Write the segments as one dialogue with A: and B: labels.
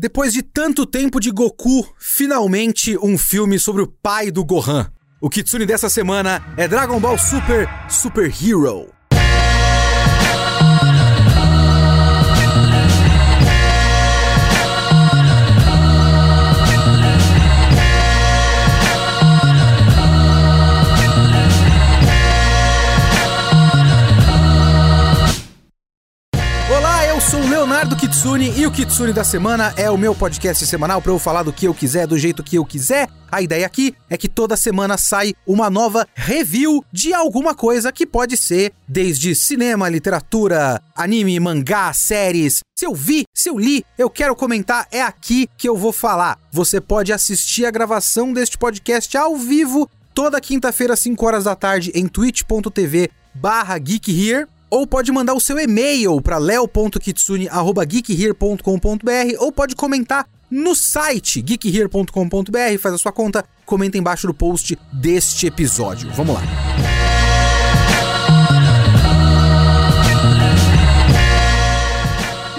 A: Depois de tanto tempo de Goku, finalmente um filme sobre o pai do Gohan. O Kitsune dessa semana é Dragon Ball Super Super Hero. Leonardo Kitsune e o Kitsune da Semana é o meu podcast semanal para eu falar do que eu quiser, do jeito que eu quiser. A ideia aqui é que toda semana sai uma nova review de alguma coisa que pode ser desde cinema, literatura, anime, mangá, séries. Se eu vi, se eu li, eu quero comentar, é aqui que eu vou falar. Você pode assistir a gravação deste podcast ao vivo toda quinta-feira, 5 horas da tarde, em twitch.tv barra geekhere ou pode mandar o seu e-mail para leo.kitsune@geekhere.com.br ou pode comentar no site geekhere.com.br, faz a sua conta, comenta embaixo do post deste episódio. Vamos lá.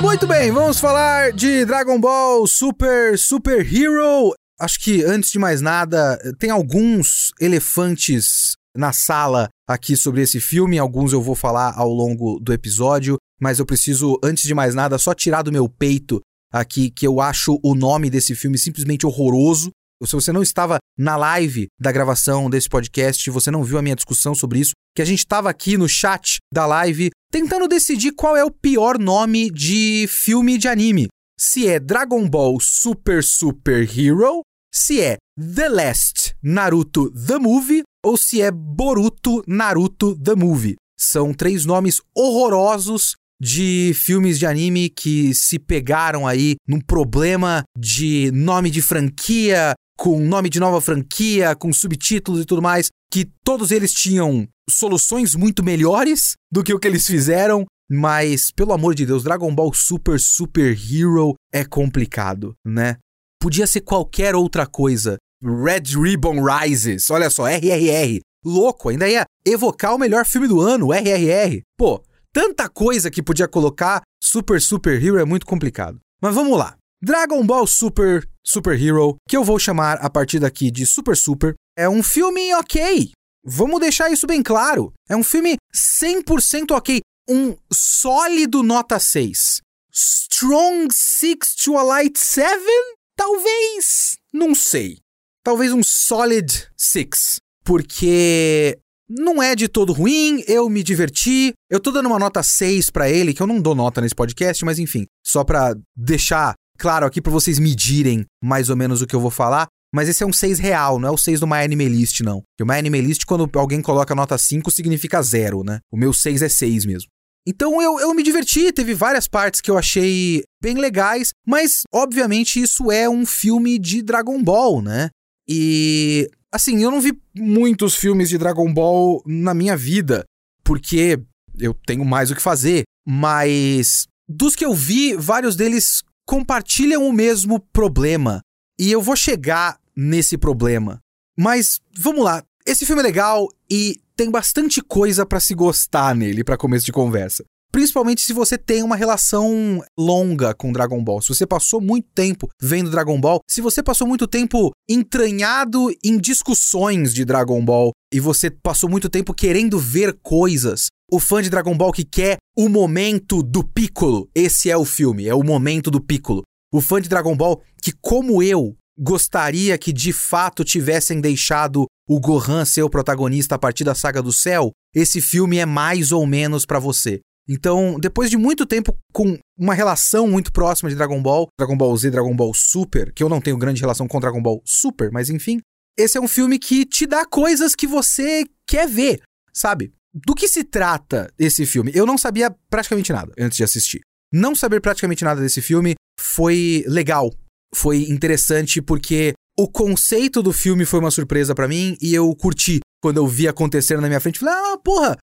A: Muito bem, vamos falar de Dragon Ball Super Super Hero. Acho que antes de mais nada, tem alguns elefantes na sala aqui sobre esse filme. Alguns eu vou falar ao longo do episódio, mas eu preciso, antes de mais nada, só tirar do meu peito aqui que eu acho o nome desse filme simplesmente horroroso. Se você não estava na live da gravação desse podcast, você não viu a minha discussão sobre isso, que a gente estava aqui no chat da live tentando decidir qual é o pior nome de filme de anime. Se é Dragon Ball Super Super Hero, se é The Last Naruto The Movie ou se é Boruto Naruto The Movie. São três nomes horrorosos de filmes de anime que se pegaram aí num problema de nome de franquia, com nome de nova franquia, com subtítulos e tudo mais, que todos eles tinham soluções muito melhores do que o que eles fizeram, mas pelo amor de Deus, Dragon Ball Super Super Hero é complicado, né? Podia ser qualquer outra coisa. Red Ribbon Rises, olha só, RRR. Louco, ainda ia evocar o melhor filme do ano, RRR. Pô, tanta coisa que podia colocar, Super Super Hero é muito complicado. Mas vamos lá. Dragon Ball Super Super Hero, que eu vou chamar a partir daqui de Super Super, é um filme ok. Vamos deixar isso bem claro. É um filme 100% ok. Um sólido nota 6. Strong 6 to a light 7? Talvez. Não sei talvez um solid 6, porque não é de todo ruim, eu me diverti. Eu tô dando uma nota 6 para ele, que eu não dou nota nesse podcast, mas enfim, só para deixar claro aqui para vocês medirem mais ou menos o que eu vou falar. Mas esse é um 6 real, não é o 6 do My Anime List, não. o My Anime List, quando alguém coloca nota 5, significa zero, né? O meu 6 é 6 mesmo. Então eu, eu me diverti, teve várias partes que eu achei bem legais, mas obviamente isso é um filme de Dragon Ball, né? E assim, eu não vi muitos filmes de Dragon Ball na minha vida, porque eu tenho mais o que fazer, mas dos que eu vi, vários deles compartilham o mesmo problema. E eu vou chegar nesse problema. Mas vamos lá, esse filme é legal e tem bastante coisa para se gostar nele para começo de conversa. Principalmente se você tem uma relação longa com Dragon Ball. Se você passou muito tempo vendo Dragon Ball, se você passou muito tempo entranhado em discussões de Dragon Ball e você passou muito tempo querendo ver coisas, o fã de Dragon Ball que quer o momento do Piccolo, esse é o filme, é o momento do Piccolo. O fã de Dragon Ball que, como eu, gostaria que de fato tivessem deixado o Gohan ser o protagonista a partir da saga do céu, esse filme é mais ou menos para você. Então, depois de muito tempo com uma relação muito próxima de Dragon Ball, Dragon Ball Z, Dragon Ball Super, que eu não tenho grande relação com Dragon Ball Super, mas enfim, esse é um filme que te dá coisas que você quer ver, sabe? Do que se trata esse filme? Eu não sabia praticamente nada antes de assistir. Não saber praticamente nada desse filme foi legal, foi interessante porque o conceito do filme foi uma surpresa para mim e eu curti quando eu vi acontecendo na minha frente. Falei, ah, porra,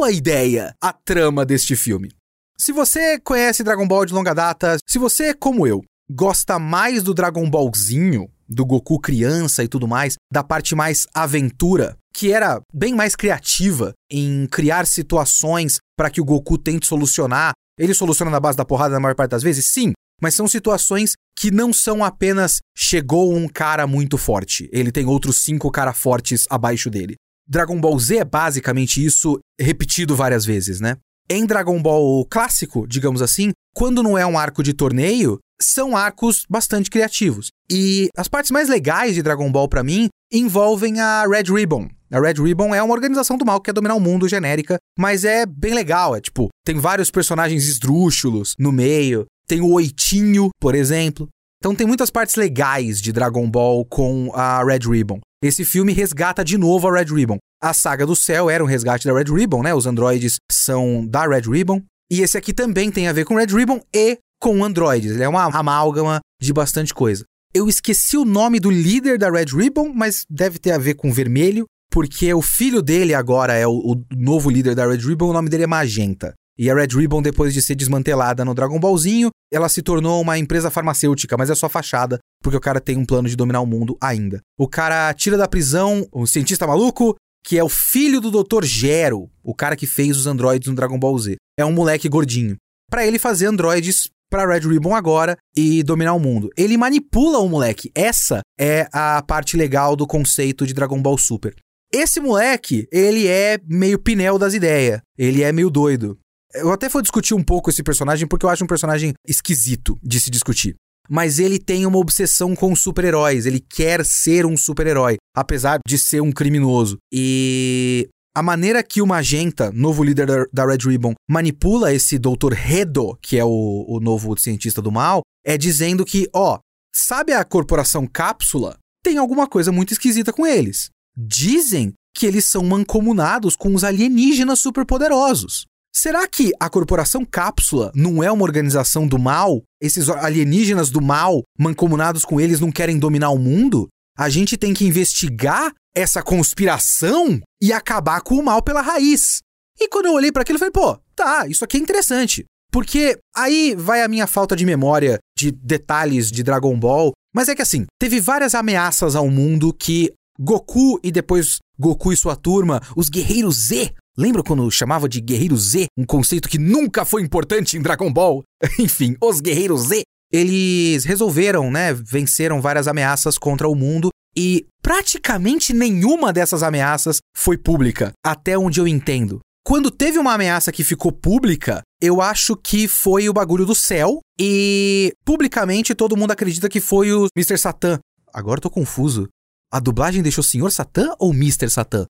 A: boa ideia a trama deste filme. Se você conhece Dragon Ball de longa data, se você, como eu, gosta mais do Dragon Ballzinho, do Goku criança e tudo mais, da parte mais aventura, que era bem mais criativa em criar situações para que o Goku tente solucionar. Ele soluciona na base da porrada na maior parte das vezes? Sim, mas são situações que não são apenas chegou um cara muito forte, ele tem outros cinco caras fortes abaixo dele. Dragon Ball Z é basicamente isso repetido várias vezes, né? Em Dragon Ball clássico, digamos assim, quando não é um arco de torneio, são arcos bastante criativos. E as partes mais legais de Dragon Ball para mim envolvem a Red Ribbon. A Red Ribbon é uma organização do mal que quer dominar o mundo genérica, mas é bem legal. É tipo, tem vários personagens esdrúxulos no meio. Tem o Oitinho, por exemplo. Então tem muitas partes legais de Dragon Ball com a Red Ribbon. Esse filme resgata de novo a Red Ribbon. A saga do céu era um resgate da Red Ribbon, né? Os androides são da Red Ribbon. E esse aqui também tem a ver com Red Ribbon e com androides. Ele é uma amálgama de bastante coisa. Eu esqueci o nome do líder da Red Ribbon, mas deve ter a ver com vermelho, porque o filho dele agora é o, o novo líder da Red Ribbon, o nome dele é Magenta. E a Red Ribbon, depois de ser desmantelada no Dragon Ballzinho, ela se tornou uma empresa farmacêutica, mas é só fachada, porque o cara tem um plano de dominar o mundo ainda. O cara tira da prisão o cientista maluco, que é o filho do Dr. Gero, o cara que fez os androides no Dragon Ball Z. É um moleque gordinho. Para ele fazer androides para Red Ribbon agora e dominar o mundo. Ele manipula o moleque. Essa é a parte legal do conceito de Dragon Ball Super. Esse moleque, ele é meio pinel das ideias. Ele é meio doido. Eu até vou discutir um pouco esse personagem porque eu acho um personagem esquisito de se discutir. Mas ele tem uma obsessão com super-heróis. Ele quer ser um super-herói, apesar de ser um criminoso. E a maneira que o Magenta, novo líder da, Red Ribbon, manipula esse Dr. Redo, que é o, o novo cientista do mal, é dizendo que, ó, sabe a corporação Cápsula? Tem alguma coisa muito esquisita com eles. Dizem que eles são mancomunados com os alienígenas superpoderosos. Será que a corporação Cápsula não é uma organização do mal? Esses alienígenas do mal, mancomunados com eles, não querem dominar o mundo? A gente tem que investigar essa conspiração e acabar com o mal pela raiz. E quando eu olhei para aquilo, eu falei, pô, tá, isso aqui é interessante. Porque aí vai a minha falta de memória de detalhes de Dragon Ball. Mas é que assim, teve várias ameaças ao mundo que Goku e depois Goku e sua turma, os Guerreiros Z. Lembra quando chamava de Guerreiro Z? Um conceito que nunca foi importante em Dragon Ball? Enfim, os Guerreiros Z. Eles resolveram, né? Venceram várias ameaças contra o mundo e praticamente nenhuma dessas ameaças foi pública, até onde eu entendo. Quando teve uma ameaça que ficou pública, eu acho que foi o bagulho do céu e publicamente todo mundo acredita que foi o Mr. Satan. Agora eu tô confuso. A dublagem deixou Senhor Satan ou Mr. Satan?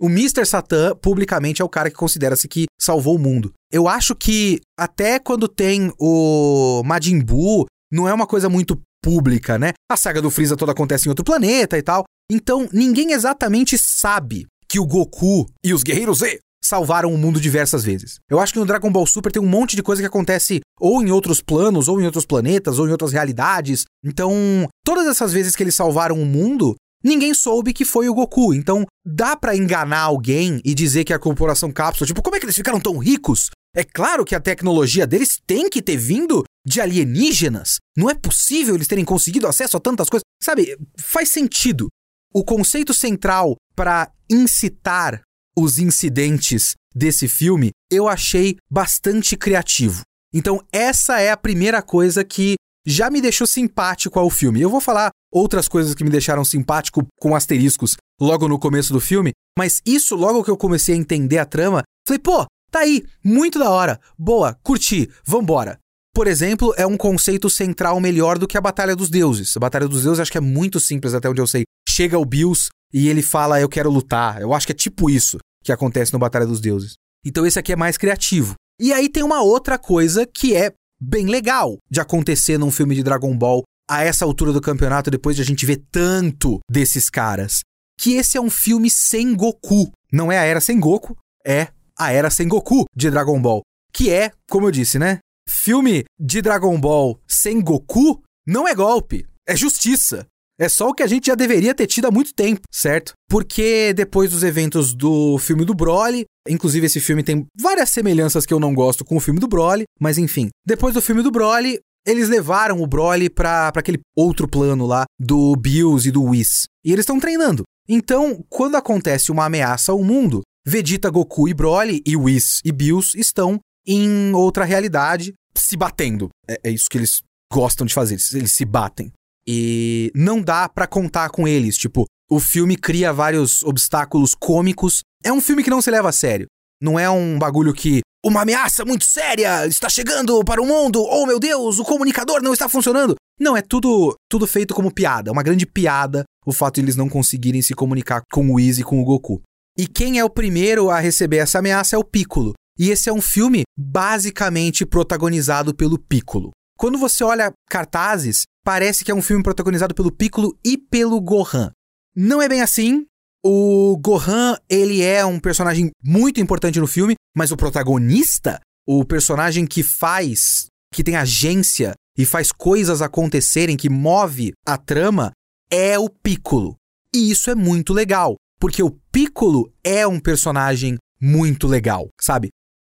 A: O Mr. Satan, publicamente, é o cara que considera-se que salvou o mundo. Eu acho que até quando tem o Majin Buu, não é uma coisa muito pública, né? A saga do Freeza toda acontece em outro planeta e tal. Então, ninguém exatamente sabe que o Goku e os Guerreiros Z salvaram o mundo diversas vezes. Eu acho que no Dragon Ball Super tem um monte de coisa que acontece ou em outros planos, ou em outros planetas, ou em outras realidades. Então, todas essas vezes que eles salvaram o mundo, ninguém soube que foi o Goku. Então, dá para enganar alguém e dizer que a corporação Cápsula, tipo, como é que eles ficaram tão ricos? É claro que a tecnologia deles tem que ter vindo de alienígenas. Não é possível eles terem conseguido acesso a tantas coisas. Sabe, faz sentido. O conceito central para incitar os incidentes desse filme eu achei bastante criativo. Então, essa é a primeira coisa que já me deixou simpático ao filme. Eu vou falar outras coisas que me deixaram simpático com asteriscos logo no começo do filme, mas isso logo que eu comecei a entender a trama, falei, pô, tá aí, muito da hora, boa, curti, vambora. Por exemplo, é um conceito central melhor do que a Batalha dos Deuses. A Batalha dos Deuses acho que é muito simples, até onde eu sei. Chega o Bills e ele fala, eu quero lutar. Eu acho que é tipo isso que acontece no Batalha dos Deuses. Então esse aqui é mais criativo. E aí tem uma outra coisa que é bem legal de acontecer num filme de Dragon Ball a essa altura do campeonato, depois de a gente ver tanto desses caras. Que esse é um filme sem Goku. Não é a Era Sem Goku, é a Era Sem Goku de Dragon Ball. Que é, como eu disse, né? Filme de Dragon Ball sem Goku não é golpe, é justiça. É só o que a gente já deveria ter tido há muito tempo, certo? Porque depois dos eventos do filme do Broly, inclusive esse filme tem várias semelhanças que eu não gosto com o filme do Broly, mas enfim, depois do filme do Broly, eles levaram o Broly pra aquele outro plano lá do Bills e do Whis. E eles estão treinando. Então, quando acontece uma ameaça ao mundo, Vegeta, Goku e Broly, e Whis e Bills estão em outra realidade se batendo. É, é isso que eles gostam de fazer, eles se batem. E não dá para contar com eles, tipo, o filme cria vários obstáculos cômicos. É um filme que não se leva a sério. Não é um bagulho que uma ameaça muito séria está chegando para o mundo. Oh meu Deus, o comunicador não está funcionando. Não, é tudo tudo feito como piada, uma grande piada o fato de eles não conseguirem se comunicar com o Easy e com o Goku. E quem é o primeiro a receber essa ameaça é o Piccolo. E esse é um filme basicamente protagonizado pelo Piccolo. Quando você olha cartazes, parece que é um filme protagonizado pelo Piccolo e pelo Gohan. Não é bem assim. O Gohan, ele é um personagem muito importante no filme, mas o protagonista, o personagem que faz, que tem agência e faz coisas acontecerem, que move a trama, é o Piccolo. E isso é muito legal, porque o Piccolo é um personagem muito legal, sabe?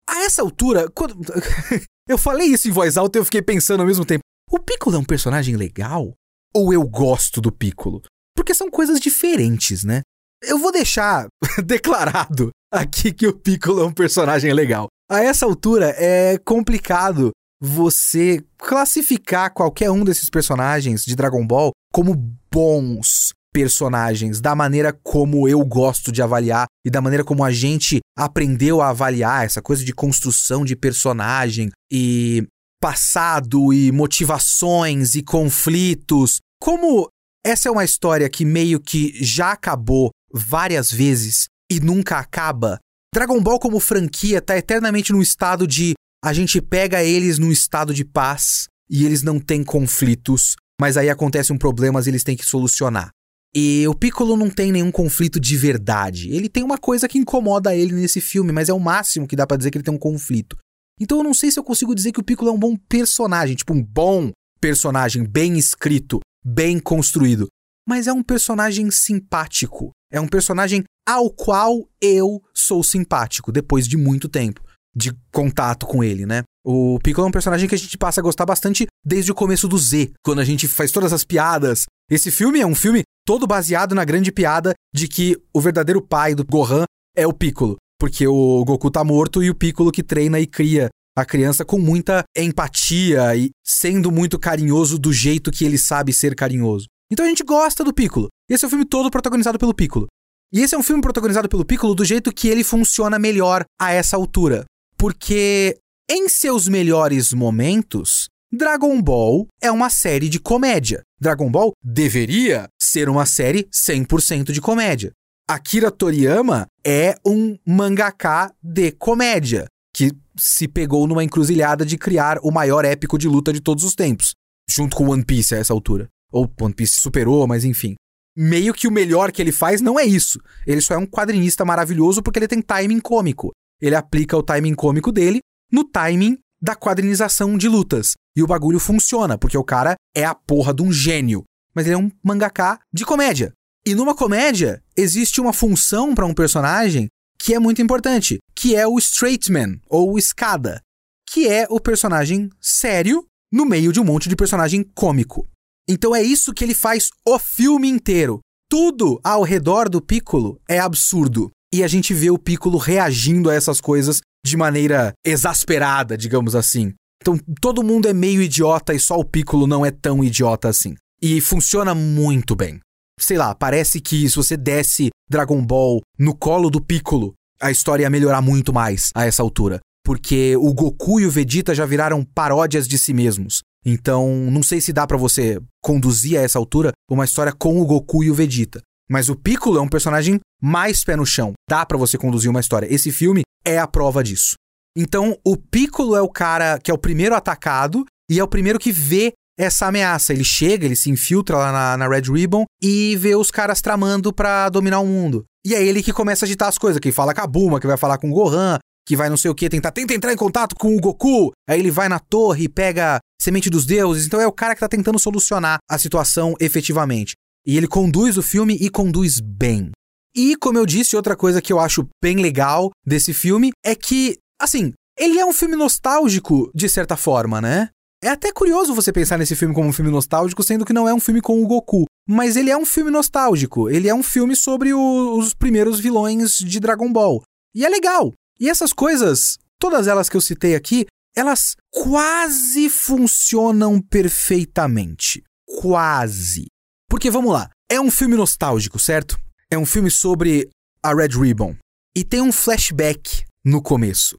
A: A essa altura, quando eu falei isso em voz alta, eu fiquei pensando ao mesmo tempo: o Piccolo é um personagem legal? Ou eu gosto do Piccolo? Porque são coisas diferentes, né? Eu vou deixar declarado aqui que o Piccolo é um personagem legal. A essa altura é complicado você classificar qualquer um desses personagens de Dragon Ball como bons personagens, da maneira como eu gosto de avaliar e da maneira como a gente aprendeu a avaliar essa coisa de construção de personagem e passado e motivações e conflitos. Como essa é uma história que meio que já acabou várias vezes e nunca acaba, Dragon Ball como franquia tá eternamente num estado de a gente pega eles num estado de paz e eles não têm conflitos, mas aí acontece um problema e eles têm que solucionar. E o Piccolo não tem nenhum conflito de verdade. Ele tem uma coisa que incomoda ele nesse filme, mas é o máximo que dá para dizer que ele tem um conflito. Então eu não sei se eu consigo dizer que o Piccolo é um bom personagem, tipo um bom personagem, bem escrito, bem construído. Mas é um personagem simpático. É um personagem ao qual eu sou simpático depois de muito tempo de contato com ele, né? O Piccolo é um personagem que a gente passa a gostar bastante desde o começo do Z, quando a gente faz todas as piadas. Esse filme é um filme todo baseado na grande piada de que o verdadeiro pai do Gohan é o Piccolo, porque o Goku tá morto e o Piccolo que treina e cria a criança com muita empatia e sendo muito carinhoso do jeito que ele sabe ser carinhoso. Então a gente gosta do Piccolo. Esse é o filme todo protagonizado pelo Piccolo. E esse é um filme protagonizado pelo Piccolo do jeito que ele funciona melhor a essa altura. Porque em seus melhores momentos, Dragon Ball é uma série de comédia. Dragon Ball deveria ser uma série 100% de comédia. Akira Toriyama é um mangaka de comédia que se pegou numa encruzilhada de criar o maior épico de luta de todos os tempos, junto com One Piece a essa altura. Ou One Piece superou, mas enfim. Meio que o melhor que ele faz não é isso. Ele só é um quadrinista maravilhoso porque ele tem timing cômico ele aplica o timing cômico dele no timing da quadrinização de lutas. E o bagulho funciona, porque o cara é a porra de um gênio. Mas ele é um mangaká de comédia. E numa comédia, existe uma função para um personagem que é muito importante, que é o straight man, ou escada, que é o personagem sério no meio de um monte de personagem cômico. Então é isso que ele faz o filme inteiro. Tudo ao redor do Piccolo é absurdo e a gente vê o Piccolo reagindo a essas coisas de maneira exasperada, digamos assim. Então todo mundo é meio idiota e só o Piccolo não é tão idiota assim. E funciona muito bem. Sei lá, parece que se você desse Dragon Ball no colo do Piccolo, a história ia melhorar muito mais a essa altura. Porque o Goku e o Vegeta já viraram paródias de si mesmos. Então, não sei se dá para você conduzir a essa altura uma história com o Goku e o Vegeta. Mas o Piccolo é um personagem mais pé no chão. Dá para você conduzir uma história. Esse filme é a prova disso. Então, o Piccolo é o cara que é o primeiro atacado e é o primeiro que vê essa ameaça. Ele chega, ele se infiltra lá na, na Red Ribbon e vê os caras tramando para dominar o mundo. E é ele que começa a agitar as coisas, que fala com a Bulma, que vai falar com o Gohan, que vai não sei o que, tentar, tenta entrar em contato com o Goku. Aí ele vai na torre e pega semente dos deuses. Então é o cara que tá tentando solucionar a situação efetivamente. E ele conduz o filme e conduz bem. E, como eu disse, outra coisa que eu acho bem legal desse filme é que, assim, ele é um filme nostálgico, de certa forma, né? É até curioso você pensar nesse filme como um filme nostálgico, sendo que não é um filme com o Goku. Mas ele é um filme nostálgico. Ele é um filme sobre o, os primeiros vilões de Dragon Ball. E é legal. E essas coisas, todas elas que eu citei aqui, elas quase funcionam perfeitamente. Quase. Porque vamos lá, é um filme nostálgico, certo? É um filme sobre a Red Ribbon. E tem um flashback no começo.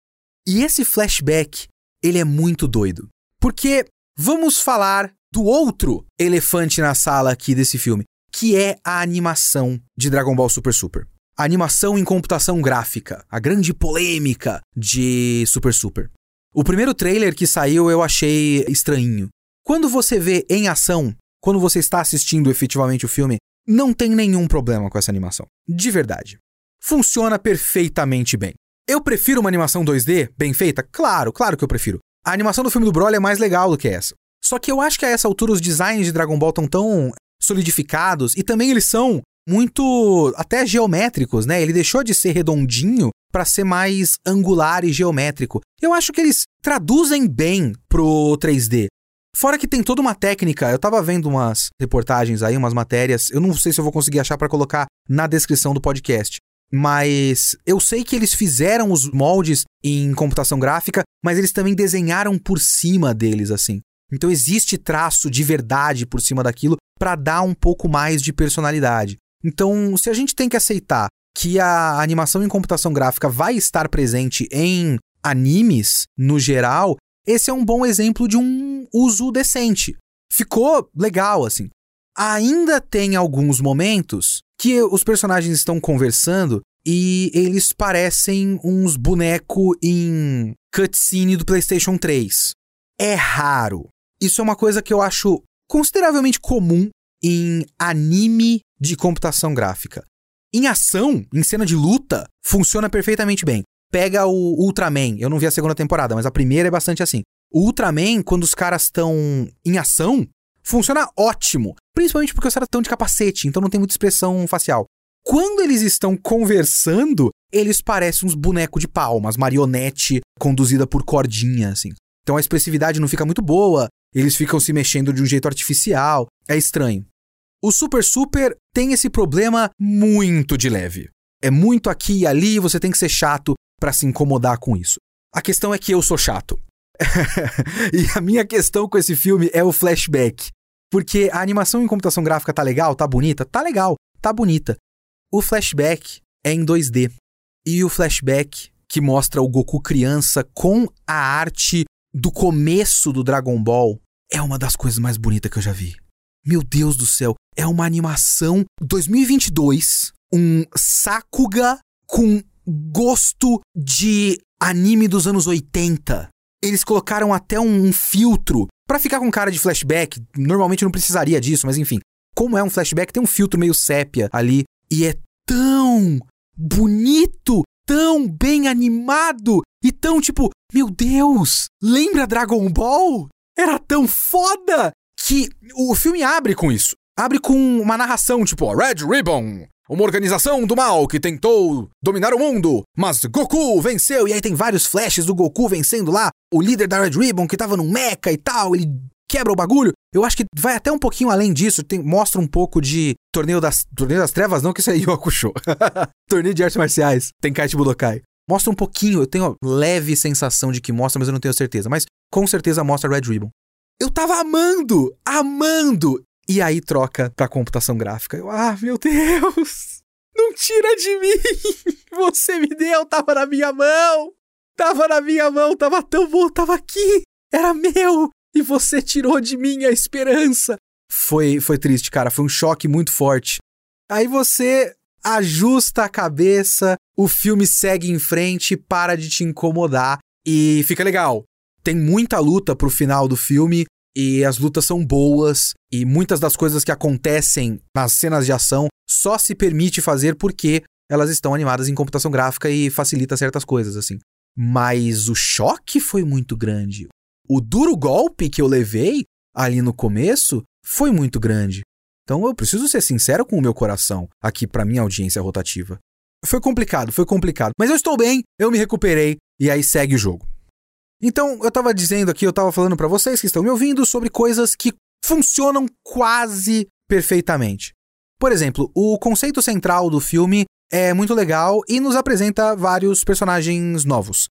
A: E esse flashback, ele é muito doido. Porque vamos falar do outro elefante na sala aqui desse filme, que é a animação de Dragon Ball Super Super. A animação em computação gráfica, a grande polêmica de Super Super. O primeiro trailer que saiu eu achei estranho. Quando você vê em ação, quando você está assistindo efetivamente o filme, não tem nenhum problema com essa animação. De verdade. Funciona perfeitamente bem. Eu prefiro uma animação 2D bem feita? Claro, claro que eu prefiro. A animação do filme do Broly é mais legal do que essa. Só que eu acho que a essa altura os designs de Dragon Ball estão tão solidificados e também eles são muito até geométricos, né? Ele deixou de ser redondinho para ser mais angular e geométrico. Eu acho que eles traduzem bem pro 3D. Fora que tem toda uma técnica, eu tava vendo umas reportagens aí, umas matérias, eu não sei se eu vou conseguir achar para colocar na descrição do podcast. Mas eu sei que eles fizeram os moldes em computação gráfica, mas eles também desenharam por cima deles assim. Então existe traço de verdade por cima daquilo para dar um pouco mais de personalidade. Então, se a gente tem que aceitar que a animação em computação gráfica vai estar presente em animes no geral, esse é um bom exemplo de um uso decente. Ficou legal assim. Ainda tem alguns momentos que os personagens estão conversando e eles parecem uns bonecos em cutscene do PlayStation 3. É raro. Isso é uma coisa que eu acho consideravelmente comum em anime de computação gráfica. Em ação, em cena de luta, funciona perfeitamente bem. Pega o Ultraman, eu não vi a segunda temporada, mas a primeira é bastante assim. O Ultraman, quando os caras estão em ação, funciona ótimo. Principalmente porque os caras estão de capacete, então não tem muita expressão facial. Quando eles estão conversando, eles parecem uns bonecos de pau, umas marionete conduzida por cordinha, assim. Então a expressividade não fica muito boa, eles ficam se mexendo de um jeito artificial, é estranho. O Super Super tem esse problema muito de leve. É muito aqui e ali, você tem que ser chato para se incomodar com isso. A questão é que eu sou chato. e a minha questão com esse filme é o flashback. Porque a animação em computação gráfica tá legal, tá bonita? Tá legal, tá bonita. O flashback é em 2D. E o flashback que mostra o Goku criança com a arte do começo do Dragon Ball é uma das coisas mais bonitas que eu já vi. Meu Deus do céu, é uma animação 2022, um Sakuga com gosto de anime dos anos 80. Eles colocaram até um, filtro para ficar com cara de flashback. Normalmente não precisaria disso, mas enfim. Como é um flashback, tem um filtro meio sépia ali e é tão bonito, tão bem animado e tão tipo, meu Deus, lembra Dragon Ball? Era tão foda que o filme abre com isso. Abre com uma narração tipo, Red Ribbon, uma organização do mal que tentou dominar o mundo, mas Goku venceu. E aí tem vários flashes do Goku vencendo lá, o líder da Red Ribbon que tava no mecha e tal, ele quebra o bagulho. Eu acho que vai até um pouquinho além disso, tem, mostra um pouco de Torneio das Torneio das Trevas, não que isso é Yu Hakusho. torneio de artes marciais, tem Kaichi Budokai. Mostra um pouquinho, eu tenho leve sensação de que mostra, mas eu não tenho certeza. Mas com certeza mostra Red Ribbon. Eu tava amando, amando. E aí troca pra computação gráfica. Eu, ah, meu Deus! Não tira de mim! Você me deu, tava na minha mão! Tava na minha mão, tava tão bom, tava aqui! Era meu! E você tirou de mim a esperança! Foi, foi triste, cara. Foi um choque muito forte. Aí você ajusta a cabeça, o filme segue em frente, para de te incomodar e fica legal. Tem muita luta pro final do filme e as lutas são boas e muitas das coisas que acontecem nas cenas de ação só se permite fazer porque elas estão animadas em computação gráfica e facilita certas coisas assim. Mas o choque foi muito grande. O duro golpe que eu levei ali no começo foi muito grande. Então eu preciso ser sincero com o meu coração aqui para minha audiência rotativa. Foi complicado, foi complicado, mas eu estou bem, eu me recuperei e aí segue o jogo. Então, eu estava dizendo aqui, eu estava falando para vocês que estão me ouvindo sobre coisas que funcionam quase perfeitamente. Por exemplo, o conceito central do filme é muito legal e nos apresenta vários personagens novos.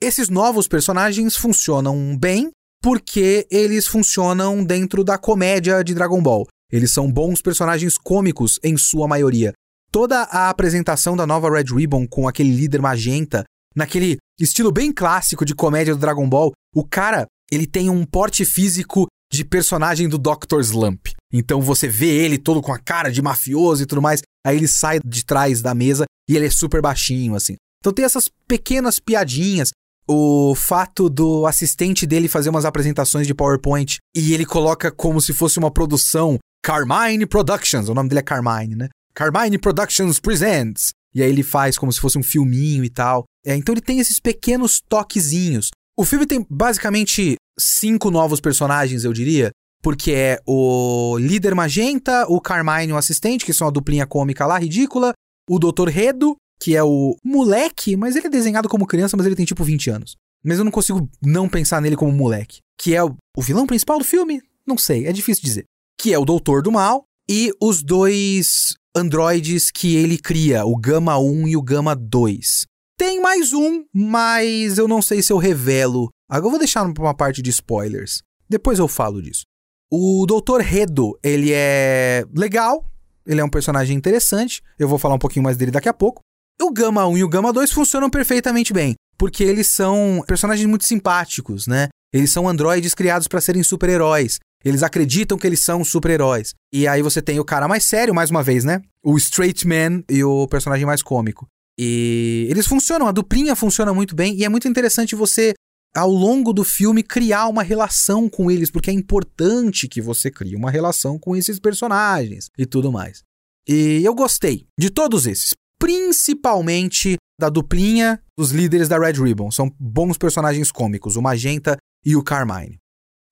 A: esses novos personagens funcionam bem porque eles funcionam dentro da comédia de Dragon Ball. Eles são bons personagens cômicos em sua maioria. Toda a apresentação da nova Red Ribbon com aquele líder magenta, naquele estilo bem clássico de comédia do Dragon Ball, o cara, ele tem um porte físico de personagem do Dr. Slump. Então você vê ele todo com a cara de mafioso e tudo mais, aí ele sai de trás da mesa e ele é super baixinho, assim. Então tem essas pequenas piadinhas. O fato do assistente dele fazer umas apresentações de PowerPoint e ele coloca como se fosse uma produção Carmine Productions, o nome dele é Carmine, né? Carmine Productions Presents. E aí ele faz como se fosse um filminho e tal. É, então ele tem esses pequenos toquezinhos. O filme tem basicamente cinco novos personagens, eu diria. Porque é o líder magenta, o Carmine, o assistente, que são a duplinha cômica lá, ridícula. O Dr. Redo, que é o moleque, mas ele é desenhado como criança, mas ele tem tipo 20 anos. Mas eu não consigo não pensar nele como moleque. Que é o, o vilão principal do filme? Não sei, é difícil dizer. Que é o Doutor do Mal e os dois androides que ele cria, o Gama 1 e o Gama 2. Tem mais um, mas eu não sei se eu revelo. Agora eu vou deixar uma parte de spoilers. Depois eu falo disso. O Dr. Redo, ele é legal, ele é um personagem interessante. Eu vou falar um pouquinho mais dele daqui a pouco. O Gama 1 e o Gama 2 funcionam perfeitamente bem, porque eles são personagens muito simpáticos, né? Eles são androides criados para serem super-heróis. Eles acreditam que eles são super-heróis. E aí você tem o cara mais sério, mais uma vez, né? O straight man e o personagem mais cômico. E eles funcionam, a duplinha funciona muito bem e é muito interessante você ao longo do filme criar uma relação com eles, porque é importante que você crie uma relação com esses personagens e tudo mais. E eu gostei de todos esses, principalmente da duplinha dos líderes da Red Ribbon. São bons personagens cômicos, o Magenta e o Carmine.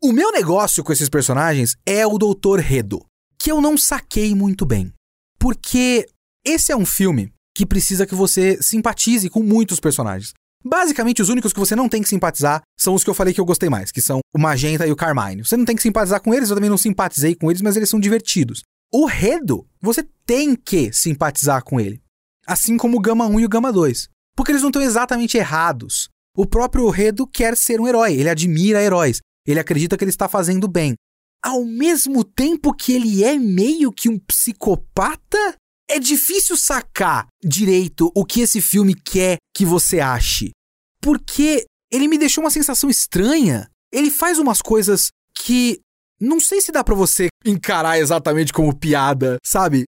A: O meu negócio com esses personagens é o Doutor Redo, que eu não saquei muito bem. Porque esse é um filme que precisa que você simpatize com muitos personagens. Basicamente, os únicos que você não tem que simpatizar são os que eu falei que eu gostei mais, que são o Magenta e o Carmine. Você não tem que simpatizar com eles, eu também não simpatizei com eles, mas eles são divertidos. O Redo, você tem que simpatizar com ele. Assim como o Gama 1 e o Gama 2. Porque eles não estão exatamente errados. O próprio Redo quer ser um herói, ele admira heróis, ele acredita que ele está fazendo bem. Ao mesmo tempo que ele é meio que um psicopata, é difícil sacar direito o que esse filme quer que você ache. Porque ele me deixou uma sensação estranha. Ele faz umas coisas que não sei se dá para você encarar exatamente como piada, sabe?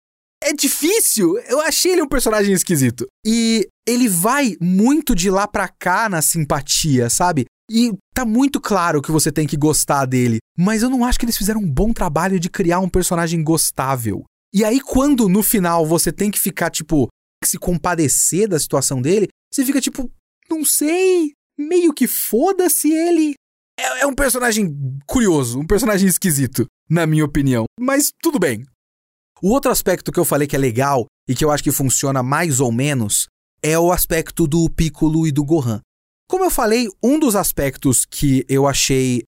A: É difícil. Eu achei ele um personagem esquisito. E ele vai muito de lá pra cá na simpatia, sabe? E tá muito claro que você tem que gostar dele. Mas eu não acho que eles fizeram um bom trabalho de criar um personagem gostável. E aí, quando no final você tem que ficar, tipo, se compadecer da situação dele, você fica tipo, não sei, meio que foda-se ele. É, é, um personagem curioso, um personagem esquisito, na minha opinião. Mas tudo bem. O outro aspecto que eu falei que é legal e que eu acho que funciona mais ou menos é o aspecto do Piccolo e do Gohan. Como eu falei, um dos aspectos que eu achei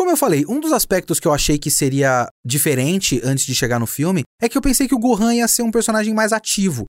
A: como eu falei, um dos aspectos que eu achei que seria diferente antes de chegar no filme é que eu pensei que o Gohan ia ser um personagem mais ativo.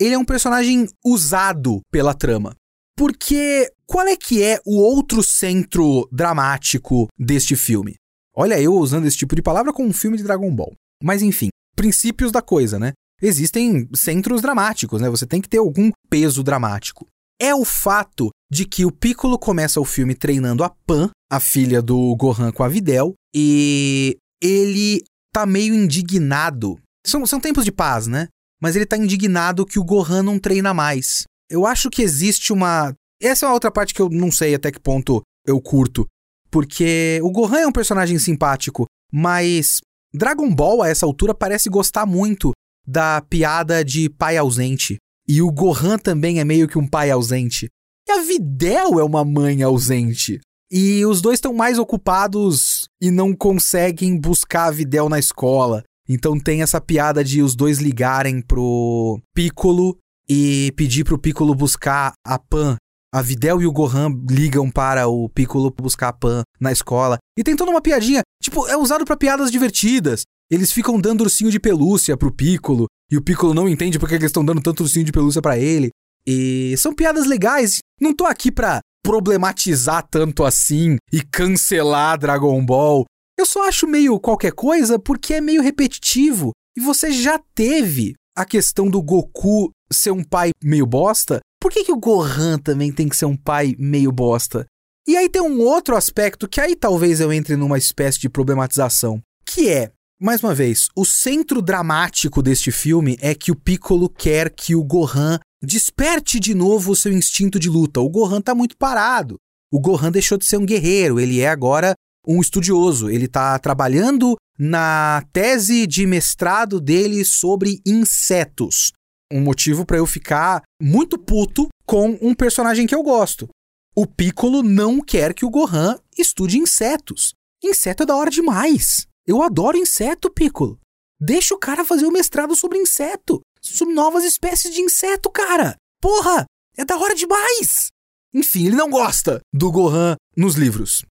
A: Ele é um personagem usado pela trama. Porque qual é que é o outro centro dramático deste filme? Olha, eu usando esse tipo de palavra com um filme de Dragon Ball. Mas enfim, princípios da coisa, né? Existem centros dramáticos, né? Você tem que ter algum peso dramático. É o fato de que o Piccolo começa o filme treinando a Pan, a filha do Gohan com a Videl, e ele tá meio indignado. São, são tempos de paz, né? Mas ele tá indignado que o Gohan não treina mais. Eu acho que existe uma. Essa é uma outra parte que eu não sei até que ponto eu curto. Porque o Gohan é um personagem simpático, mas Dragon Ball, a essa altura, parece gostar muito da piada de pai ausente. E o Gohan também é meio que um pai ausente. E a Videl é uma mãe ausente. E os dois estão mais ocupados e não conseguem buscar a Videl na escola. Então tem essa piada de os dois ligarem pro Piccolo e pedir pro Piccolo buscar a Pan. A Videl e o Gohan ligam para o Piccolo buscar a Pan na escola. E tem toda uma piadinha, tipo, é usado para piadas divertidas. Eles ficam dando ursinho de pelúcia pro Piccolo e o Piccolo não entende porque eles estão dando tanto ursinho de pelúcia para ele. E são piadas legais. Não tô aqui pra problematizar tanto assim e cancelar Dragon Ball. Eu só acho meio qualquer coisa porque é meio repetitivo. E você já teve a questão do Goku ser um pai meio bosta. Por que, que o Gohan também tem que ser um pai meio bosta? E aí tem um outro aspecto que aí talvez eu entre numa espécie de problematização, que é, mais uma vez, o centro dramático deste filme é que o Piccolo quer que o Gohan desperte de novo o seu instinto de luta. O Gohan tá muito parado. O Gohan deixou de ser um guerreiro, ele é agora um estudioso. Ele tá trabalhando na tese de mestrado dele sobre insetos. Um motivo para eu ficar muito puto com um personagem que eu gosto. O Piccolo não quer que o Gohan estude insetos. Inseto é da hora demais. Eu adoro inseto, Piccolo. Deixa o cara fazer o mestrado sobre inseto, sobre novas espécies de inseto, cara. Porra, é da hora demais. Enfim, ele não gosta do Gohan nos livros.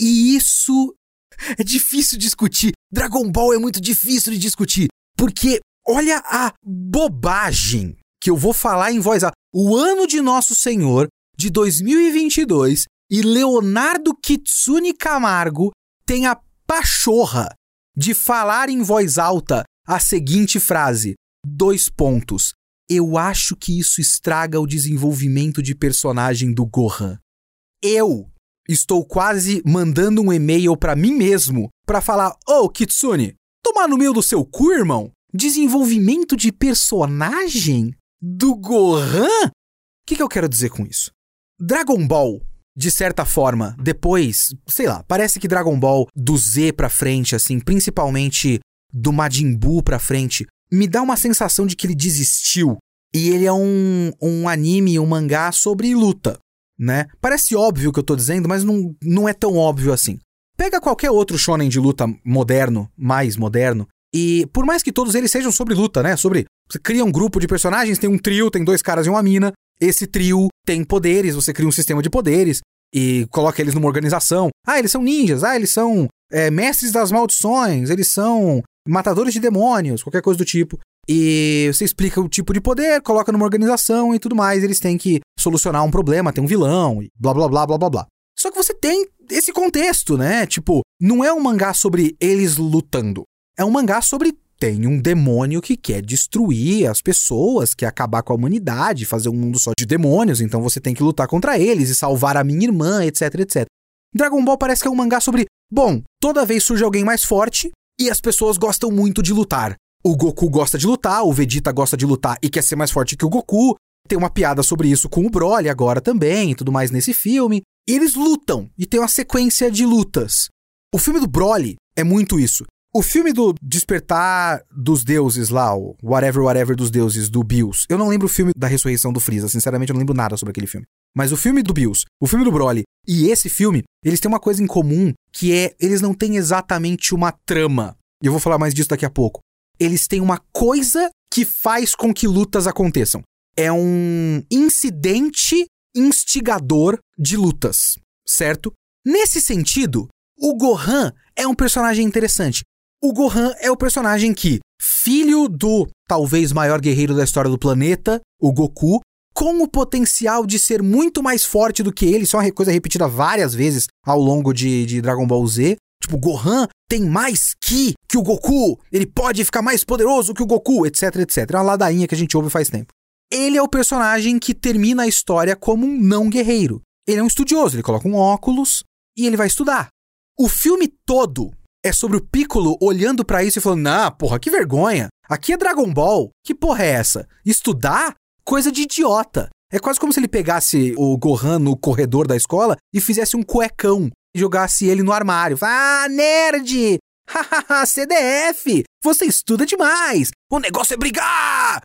A: E isso é difícil discutir. Dragon Ball é muito difícil de discutir, porque olha a bobagem que eu vou falar em voz alta. O ano de Nosso Senhor de 2022 e Leonardo Kitsune Camargo tem a pachorra de falar em voz alta a seguinte frase: dois pontos. Eu acho que isso estraga o desenvolvimento de personagem do Gohan. Eu estou quase mandando um e-mail para mim mesmo para falar: "Ô, oh, Kitsune, tomar no meio do seu cu, irmão? Desenvolvimento de personagem do Gohan?" O que, que eu quero dizer com isso? Dragon Ball, de certa forma, depois, sei lá, parece que Dragon Ball do Z pra frente, assim, principalmente do Majin Buu pra frente, me dá uma sensação de que ele desistiu. E ele é um, um anime, um mangá sobre luta, né? Parece óbvio o que eu tô dizendo, mas não, não é tão óbvio assim. Pega qualquer outro shonen de luta moderno, mais moderno, e por mais que todos eles sejam sobre luta, né? Sobre. Você cria um grupo de personagens, tem um trio, tem dois caras e uma mina, esse trio tem poderes, você cria um sistema de poderes e coloca eles numa organização. Ah, eles são ninjas, ah, eles são é, mestres das maldições, eles são matadores de demônios, qualquer coisa do tipo. E você explica o tipo de poder, coloca numa organização e tudo mais. Eles têm que solucionar um problema, tem um vilão, e blá blá blá blá blá blá. Só que você tem esse contexto, né? Tipo, não é um mangá sobre eles lutando. É um mangá sobre tem um demônio que quer destruir as pessoas, quer acabar com a humanidade, fazer um mundo só de demônios, então você tem que lutar contra eles e salvar a minha irmã, etc, etc. Dragon Ball parece que é um mangá sobre, bom, toda vez surge alguém mais forte e as pessoas gostam muito de lutar. O Goku gosta de lutar, o Vegeta gosta de lutar e quer ser mais forte que o Goku. Tem uma piada sobre isso com o Broly agora também e tudo mais nesse filme. E eles lutam e tem uma sequência de lutas. O filme do Broly é muito isso. O filme do Despertar dos Deuses lá, o Whatever Whatever dos Deuses, do Bills. Eu não lembro o filme da ressurreição do Freeza, sinceramente eu não lembro nada sobre aquele filme. Mas o filme do Bills, o filme do Broly e esse filme, eles têm uma coisa em comum, que é eles não têm exatamente uma trama. E eu vou falar mais disso daqui a pouco. Eles têm uma coisa que faz com que lutas aconteçam. É um incidente instigador de lutas, certo? Nesse sentido, o Gohan é um personagem interessante. O Gohan é o personagem que, filho do talvez maior guerreiro da história do planeta, o Goku, com o potencial de ser muito mais forte do que ele, isso é uma coisa repetida várias vezes ao longo de, de Dragon Ball Z. Tipo, Gohan tem mais Ki que o Goku, ele pode ficar mais poderoso que o Goku, etc, etc. É uma ladainha que a gente ouve faz tempo. Ele é o personagem que termina a história como um não guerreiro. Ele é um estudioso, ele coloca um óculos e ele vai estudar. O filme todo é sobre o Piccolo olhando para isso e falando: "Ah, porra, que vergonha. Aqui é Dragon Ball. Que porra é essa? Estudar? Coisa de idiota." É quase como se ele pegasse o Gohan no corredor da escola e fizesse um cuecão e jogasse ele no armário. Ah, nerd! CDF! Você estuda demais! O negócio é brigar!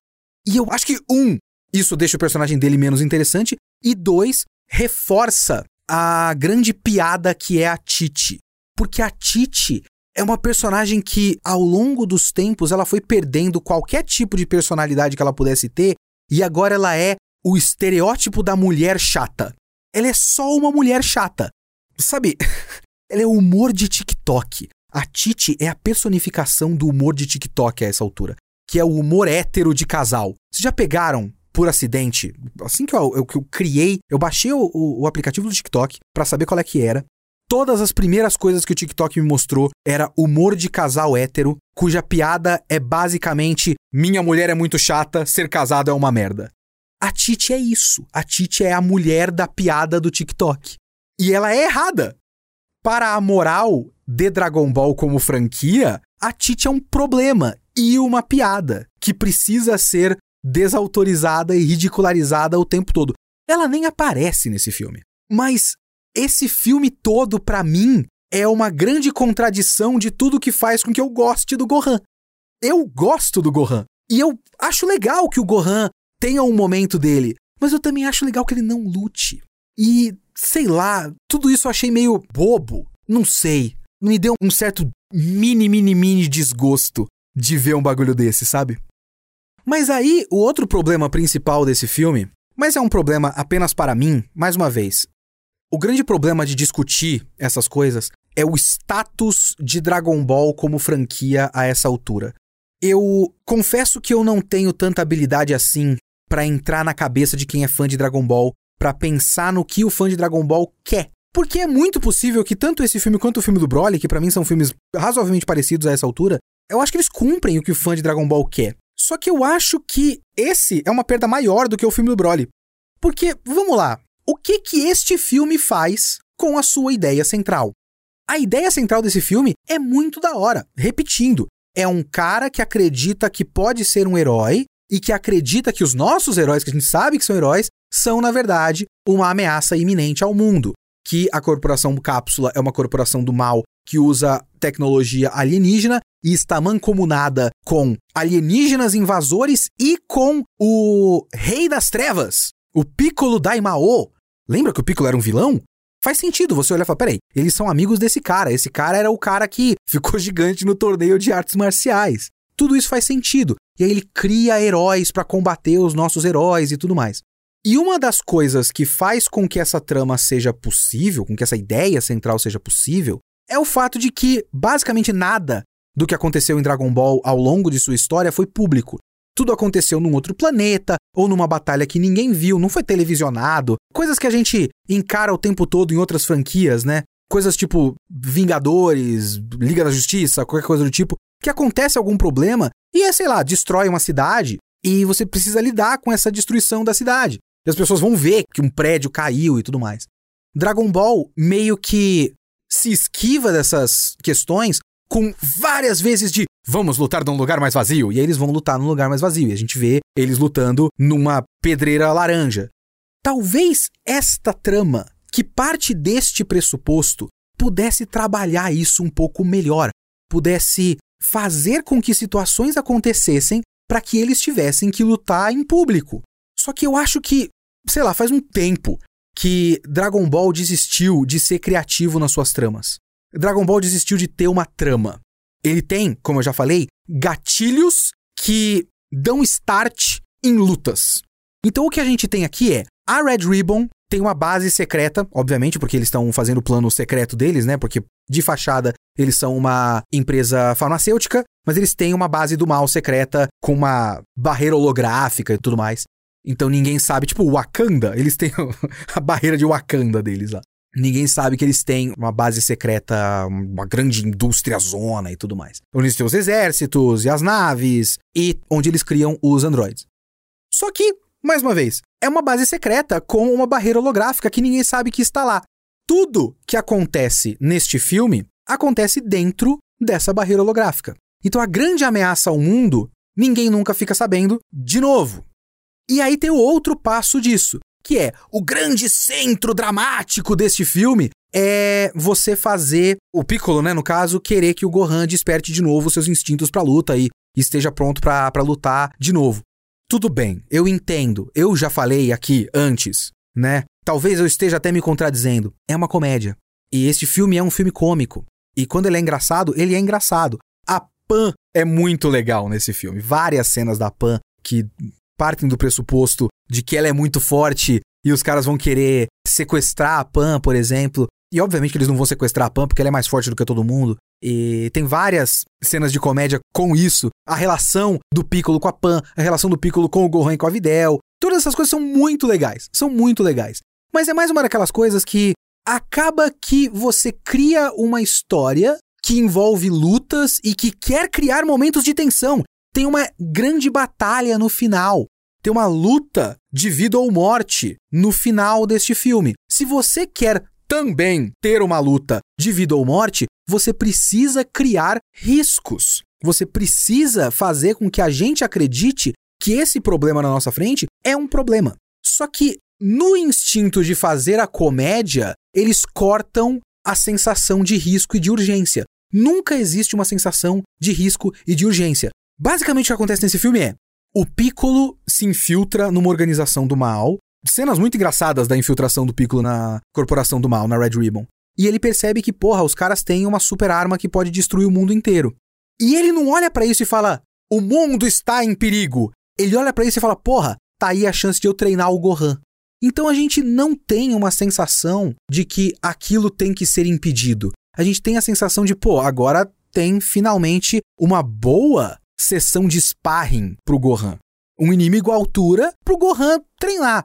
A: E eu acho que, um, isso deixa o personagem dele menos interessante, e dois, reforça a grande piada que é a Titi porque a Titi é uma personagem que, ao longo dos tempos, ela foi perdendo qualquer tipo de personalidade que ela pudesse ter, e agora ela é o estereótipo da mulher chata. Ela é só uma mulher chata. Sabe, ela é o humor de TikTok. A Titi é a personificação do humor de TikTok a essa altura, que é o humor hétero de casal. Vocês já pegaram por acidente. Assim que eu, eu, que eu criei, eu baixei o, o, o aplicativo do TikTok para saber qual é que era. Todas as primeiras coisas que o TikTok me mostrou era humor de casal hétero, cuja piada é basicamente minha mulher é muito chata, ser casado é uma merda. A Titi é isso. A Titi é a mulher da piada do TikTok. E ela é errada. Para a moral de Dragon Ball como franquia, a Titi é um problema e uma piada que precisa ser desautorizada e ridicularizada o tempo todo. Ela nem aparece nesse filme. Mas esse filme todo, para mim, é uma grande contradição de tudo que faz com que eu goste do Gohan. Eu gosto do Gohan. E eu acho legal que o Gohan tenha um momento dele. Mas eu também acho legal que ele não lute. E, sei lá, tudo isso eu achei meio bobo. Não sei. Me deu um certo mini, mini, mini desgosto de ver um bagulho desse, sabe? Mas aí, o outro problema principal desse filme, mas é um problema apenas para mim, mais uma vez. O grande problema de discutir essas coisas é o status de Dragon Ball como franquia a essa altura. Eu confesso que eu não tenho tanta habilidade assim para entrar na cabeça de quem é fã de Dragon Ball, para pensar no que o fã de Dragon Ball quer. Porque é muito possível que tanto esse filme quanto o filme do Broly, que para mim são filmes razoavelmente parecidos a essa altura, eu acho que eles cumprem o que o fã de Dragon Ball quer. Só que eu acho que esse é uma perda maior do que o filme do Broly. Porque, vamos lá, o que que este filme faz com a sua ideia central? A ideia central desse filme é muito da hora. Repetindo, é um cara que acredita que pode ser um herói e que acredita que os nossos heróis, que a gente sabe que são heróis, são, na verdade, uma ameaça iminente ao mundo. Que a corporação Cápsula é uma corporação do mal que usa tecnologia alienígena e está mancomunada com alienígenas invasores e com o Rei das Trevas, o Piccolo Daimao. Lembra que o Piccolo era um vilão? Faz sentido você olhar e falar: peraí, eles são amigos desse cara. Esse cara era o cara que ficou gigante no torneio de artes marciais. Tudo isso faz sentido. E aí ele cria heróis para combater os nossos heróis e tudo mais. E uma das coisas que faz com que essa trama seja possível, com que essa ideia central seja possível, é o fato de que basicamente nada do que aconteceu em Dragon Ball ao longo de sua história foi público. Tudo aconteceu num outro planeta ou numa batalha que ninguém viu, não foi televisionado. Coisas que a gente encara o tempo todo em outras franquias, né? Coisas tipo Vingadores, Liga da Justiça, qualquer coisa do tipo, que acontece algum problema e é, sei lá, destrói uma cidade e você precisa lidar com essa destruição da cidade. E as pessoas vão ver que um prédio caiu e tudo mais. Dragon Ball meio que se esquiva dessas questões com várias vezes de vamos lutar num lugar mais vazio. E aí eles vão lutar num lugar mais vazio. E a gente vê eles lutando numa pedreira laranja. Talvez esta trama, que parte deste pressuposto, pudesse trabalhar isso um pouco melhor, pudesse fazer com que situações acontecessem para que eles tivessem que lutar em público. Só que eu acho que, sei lá, faz um tempo que Dragon Ball desistiu de ser criativo nas suas tramas. Dragon Ball desistiu de ter uma trama. Ele tem, como eu já falei, gatilhos que dão start em lutas. Então o que a gente tem aqui é a Red Ribbon tem uma base secreta, obviamente, porque eles estão fazendo o plano secreto deles, né? Porque de fachada eles são uma empresa farmacêutica, mas eles têm uma base do mal secreta com uma barreira holográfica e tudo mais. Então ninguém sabe, tipo, Wakanda, eles têm a barreira de Wakanda deles lá. Ninguém sabe que eles têm uma base secreta, uma grande indústria zona e tudo mais. Onde eles têm os exércitos e as naves e onde eles criam os androides. Só que, mais uma vez, é uma base secreta com uma barreira holográfica que ninguém sabe que está lá. Tudo que acontece neste filme acontece dentro dessa barreira holográfica. Então a grande ameaça ao mundo, ninguém nunca fica sabendo de novo. E aí tem o outro passo disso, que é o grande centro dramático deste filme é você fazer o Piccolo, né, no caso, querer que o Gohan desperte de novo seus instintos para luta e esteja pronto para lutar de novo. Tudo bem, eu entendo. Eu já falei aqui antes, né? Talvez eu esteja até me contradizendo. É uma comédia. E este filme é um filme cômico. E quando ele é engraçado, ele é engraçado. A Pan é muito legal nesse filme. Várias cenas da Pan que partem do pressuposto de que ela é muito forte e os caras vão querer sequestrar a Pan, por exemplo. E obviamente que eles não vão sequestrar a Pan porque ela é mais forte do que todo mundo. E tem várias cenas de comédia com isso. A relação do Piccolo com a Pan, a relação do Piccolo com o Gohan e com a Videl. Todas essas coisas são muito legais, são muito legais. Mas é mais uma daquelas coisas que acaba que você cria uma história que envolve lutas e que quer criar momentos de tensão. Tem uma grande batalha no final. Tem uma luta de vida ou morte no final deste filme. Se você quer também ter uma luta de vida ou morte, você precisa criar riscos. Você precisa fazer com que a gente acredite que esse problema na nossa frente é um problema. Só que no instinto de fazer a comédia, eles cortam a sensação de risco e de urgência. Nunca existe uma sensação de risco e de urgência. Basicamente o que acontece nesse filme é: o Piccolo se infiltra numa organização do mal, cenas muito engraçadas da infiltração do Piccolo na Corporação do Mal, na Red Ribbon. E ele percebe que, porra, os caras têm uma super arma que pode destruir o mundo inteiro. E ele não olha para isso e fala: "O mundo está em perigo". Ele olha para isso e fala: "Porra, tá aí a chance de eu treinar o Gohan". Então a gente não tem uma sensação de que aquilo tem que ser impedido. A gente tem a sensação de, pô, agora tem finalmente uma boa sessão de sparring pro Gohan. Um inimigo à altura pro Gohan treinar.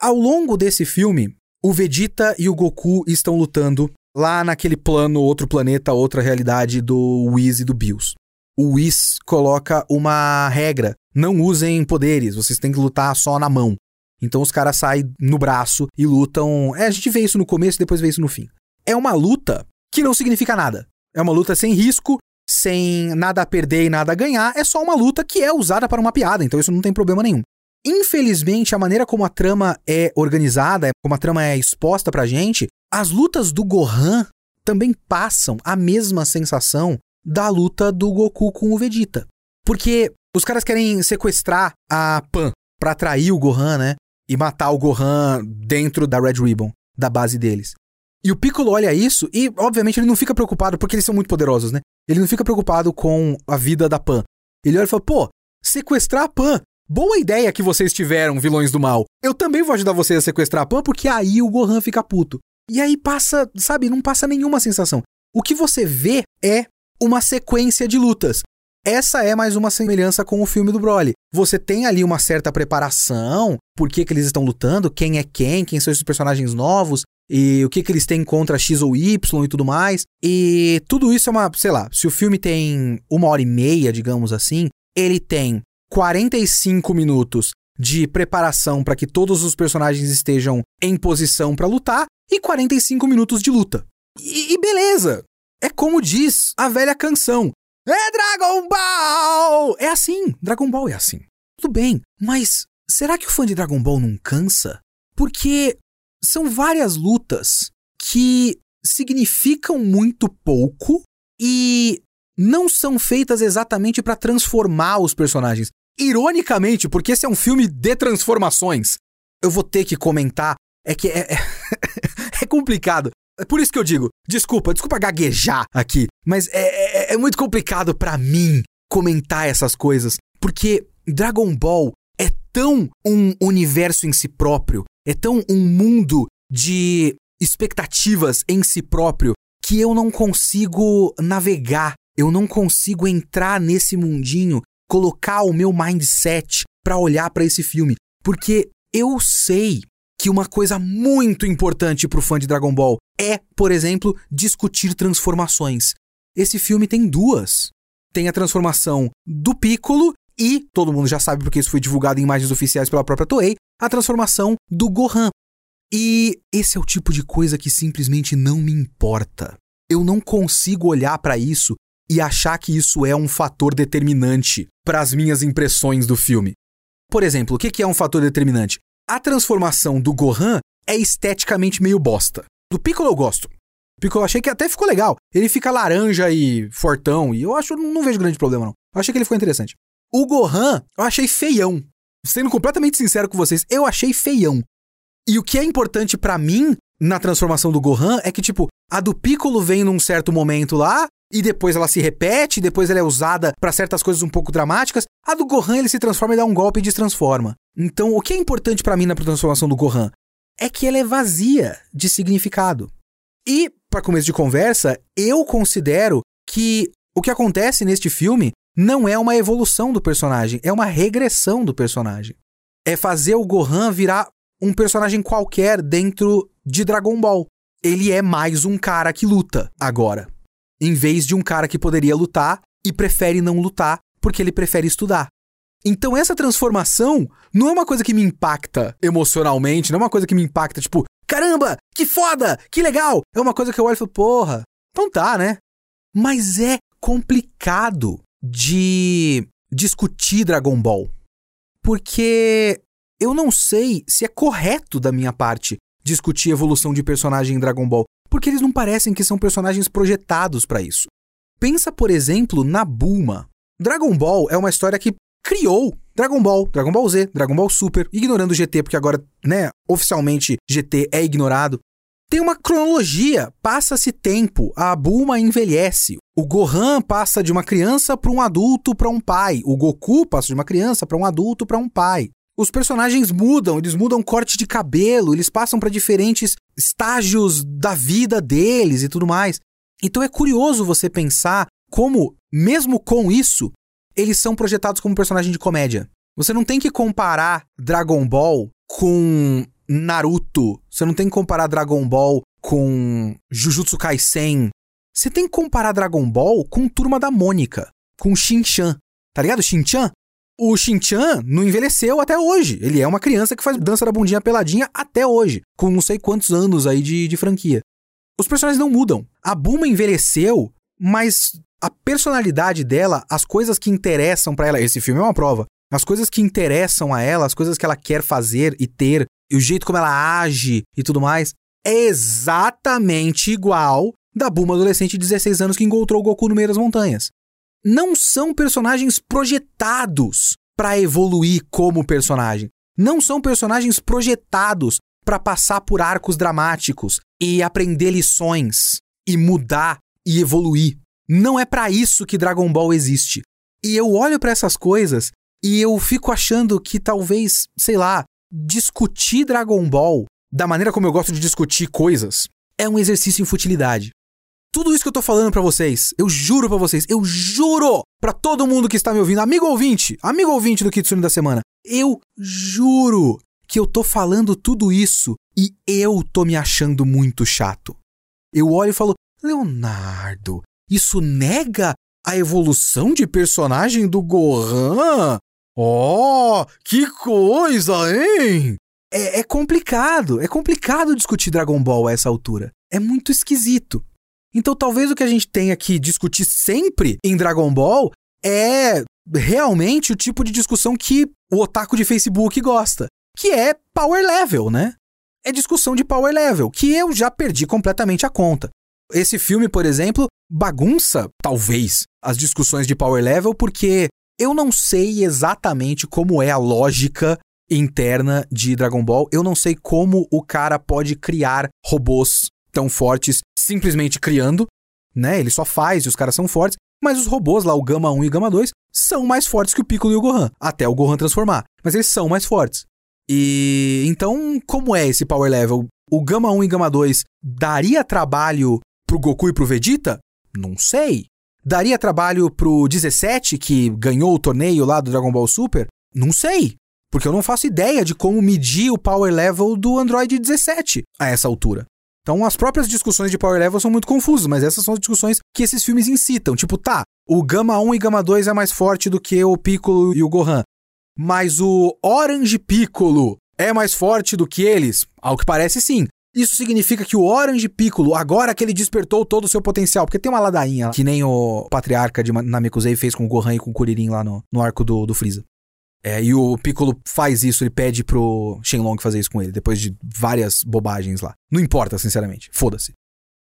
A: Ao longo desse filme, o Vegeta e o Goku estão lutando lá naquele plano, outro planeta, outra realidade do Whis e do Bills. O Whis coloca uma regra: não usem poderes, vocês têm que lutar só na mão. Então os caras saem no braço e lutam. É, a gente vê isso no começo e depois vê isso no fim. É uma luta que não significa nada. É uma luta sem risco, sem nada a perder e nada a ganhar. É só uma luta que é usada para uma piada, então isso não tem problema nenhum. Infelizmente, a maneira como a trama é organizada, como a trama é exposta pra gente, as lutas do Gohan também passam a mesma sensação da luta do Goku com o Vegeta. Porque os caras querem sequestrar a Pan para atrair o Gohan, né? E matar o Gohan dentro da Red Ribbon, da base deles. E o Piccolo olha isso e, obviamente, ele não fica preocupado porque eles são muito poderosos, né? Ele não fica preocupado com a vida da Pan. Ele olha e fala: pô, sequestrar a Pan Boa ideia que vocês tiveram, vilões do mal. Eu também vou ajudar vocês a sequestrar a Pan, porque aí o Gohan fica puto. E aí passa, sabe, não passa nenhuma sensação. O que você vê é uma sequência de lutas. Essa é mais uma semelhança com o filme do Broly. Você tem ali uma certa preparação, por que, que eles estão lutando, quem é quem, quem são esses personagens novos, e o que, que eles têm contra X ou Y e tudo mais. E tudo isso é uma, sei lá, se o filme tem uma hora e meia, digamos assim, ele tem 45 minutos de preparação para que todos os personagens estejam em posição para lutar e 45 minutos de luta. E, e, beleza! É como diz a velha canção: É Dragon Ball! É assim, Dragon Ball é assim. Tudo bem, mas será que o fã de Dragon Ball não cansa? Porque são várias lutas que significam muito pouco e não são feitas exatamente para transformar os personagens. Ironicamente, porque esse é um filme de transformações, eu vou ter que comentar. É que é, é, é complicado. É por isso que eu digo, desculpa, desculpa gaguejar aqui, mas é, é, é muito complicado para mim comentar essas coisas, porque Dragon Ball é tão um universo em si próprio, é tão um mundo de expectativas em si próprio, que eu não consigo navegar, eu não consigo entrar nesse mundinho colocar o meu mindset para olhar para esse filme, porque eu sei que uma coisa muito importante para o fã de Dragon Ball é, por exemplo, discutir transformações. Esse filme tem duas. Tem a transformação do Piccolo e, todo mundo já sabe porque isso foi divulgado em imagens oficiais pela própria Toei, a transformação do Gohan. E esse é o tipo de coisa que simplesmente não me importa. Eu não consigo olhar para isso e achar que isso é um fator determinante para as minhas impressões do filme. Por exemplo, o que é um fator determinante? A transformação do Gohan é esteticamente meio bosta. Do Piccolo eu gosto. O Piccolo eu achei que até ficou legal. Ele fica laranja e fortão, e eu acho, não vejo grande problema não. Eu achei que ele ficou interessante. O Gohan, eu achei feião. Sendo completamente sincero com vocês, eu achei feião. E o que é importante para mim na transformação do Gohan é que, tipo, a do Piccolo vem num certo momento lá, e depois ela se repete, depois ela é usada para certas coisas um pouco dramáticas. A do Gohan ele se transforma e dá um golpe e destransforma. Então, o que é importante para mim na transformação do Gohan é que ela é vazia de significado. E, para começo de conversa, eu considero que o que acontece neste filme não é uma evolução do personagem, é uma regressão do personagem. é fazer o Gohan virar um personagem qualquer dentro de Dragon Ball. Ele é mais um cara que luta agora, em vez de um cara que poderia lutar e prefere não lutar porque ele prefere estudar. Então essa transformação não é uma coisa que me impacta emocionalmente, não é uma coisa que me impacta tipo, caramba, que foda, que legal. É uma coisa que eu olho e falo, porra, então tá, né? Mas é complicado de discutir Dragon Ball. Porque eu não sei se é correto da minha parte discutir evolução de personagem em Dragon Ball, porque eles não parecem que são personagens projetados para isso. Pensa, por exemplo, na Bulma. Dragon Ball é uma história que criou Dragon Ball, Dragon Ball Z, Dragon Ball Super, ignorando o GT, porque agora, né, oficialmente GT é ignorado. Tem uma cronologia, passa-se tempo, a Bulma envelhece, o Gohan passa de uma criança para um adulto para um pai, o Goku passa de uma criança para um adulto para um pai. Os personagens mudam, eles mudam corte de cabelo, eles passam para diferentes estágios da vida deles e tudo mais. Então é curioso você pensar como, mesmo com isso, eles são projetados como personagem de comédia. Você não tem que comparar Dragon Ball com Naruto. Você não tem que comparar Dragon Ball com Jujutsu Kaisen. Você tem que comparar Dragon Ball com Turma da Mônica, com Shin-Chan. Tá ligado? Shin-Chan? O Shin-Chan não envelheceu até hoje. Ele é uma criança que faz dança da bundinha peladinha até hoje, com não sei quantos anos aí de, de franquia. Os personagens não mudam. A Bulma envelheceu, mas a personalidade dela, as coisas que interessam para ela, esse filme é uma prova. As coisas que interessam a ela, as coisas que ela quer fazer e ter, e o jeito como ela age e tudo mais, é exatamente igual da Bulma adolescente de 16 anos que encontrou o Goku no meio das montanhas. Não são personagens projetados para evoluir como personagem. Não são personagens projetados para passar por arcos dramáticos e aprender lições e mudar e evoluir. Não é para isso que Dragon Ball existe. E eu olho para essas coisas e eu fico achando que talvez, sei lá, discutir Dragon Ball da maneira como eu gosto de discutir coisas é um exercício em futilidade. Tudo isso que eu tô falando para vocês, eu juro para vocês, eu juro para todo mundo que está me ouvindo, amigo ouvinte, amigo ouvinte do Kitsune da semana, eu juro que eu tô falando tudo isso e eu tô me achando muito chato. Eu olho e falo, Leonardo, isso nega a evolução de personagem do Gohan? Oh, que coisa, hein? É, é, complicado, é complicado discutir Dragon Ball a essa altura. É muito esquisito. Então talvez o que a gente tenha que discutir sempre em Dragon Ball é realmente o tipo de discussão que o otaku de Facebook gosta, que é power level, né? É discussão de power level, que eu já perdi completamente a conta. Esse filme, por exemplo, bagunça, talvez, as discussões de power level, porque eu não sei exatamente como é a lógica interna de Dragon Ball. Eu não sei como o cara pode criar robôs tão fortes simplesmente criando, né? Ele só faz e os caras são fortes. Mas os robôs lá, o Gama 1 e Gama 2, são mais fortes que o Piccolo e o Gohan, até o Gohan transformar. Mas eles são mais fortes. E então, como é esse power level? O Gama 1 e Gama 2 daria trabalho pro Goku e pro Vegeta? Não sei. Daria trabalho pro 17, que ganhou o torneio lá do Dragon Ball Super? Não sei. Porque eu não faço ideia de como medir o power level do Android 17 a essa altura. Então as próprias discussões de power level são muito confusas, mas essas são as discussões que esses filmes incitam. Tipo, tá, o Gama 1 e Gama 2 é mais forte do que o Piccolo e o Gohan. Mas o Orange Piccolo é mais forte do que eles? Ao que parece sim. Isso significa que o Orange Piccolo, agora que ele despertou todo o seu potencial, porque tem uma ladainha que nem o patriarca de Namekusei fez com o Gohan e com o Kuririn lá no, no arco do, do Freeza. É, e o Piccolo faz isso, ele pede pro Shenlong fazer isso com ele, depois de várias bobagens lá. Não importa, sinceramente, foda-se.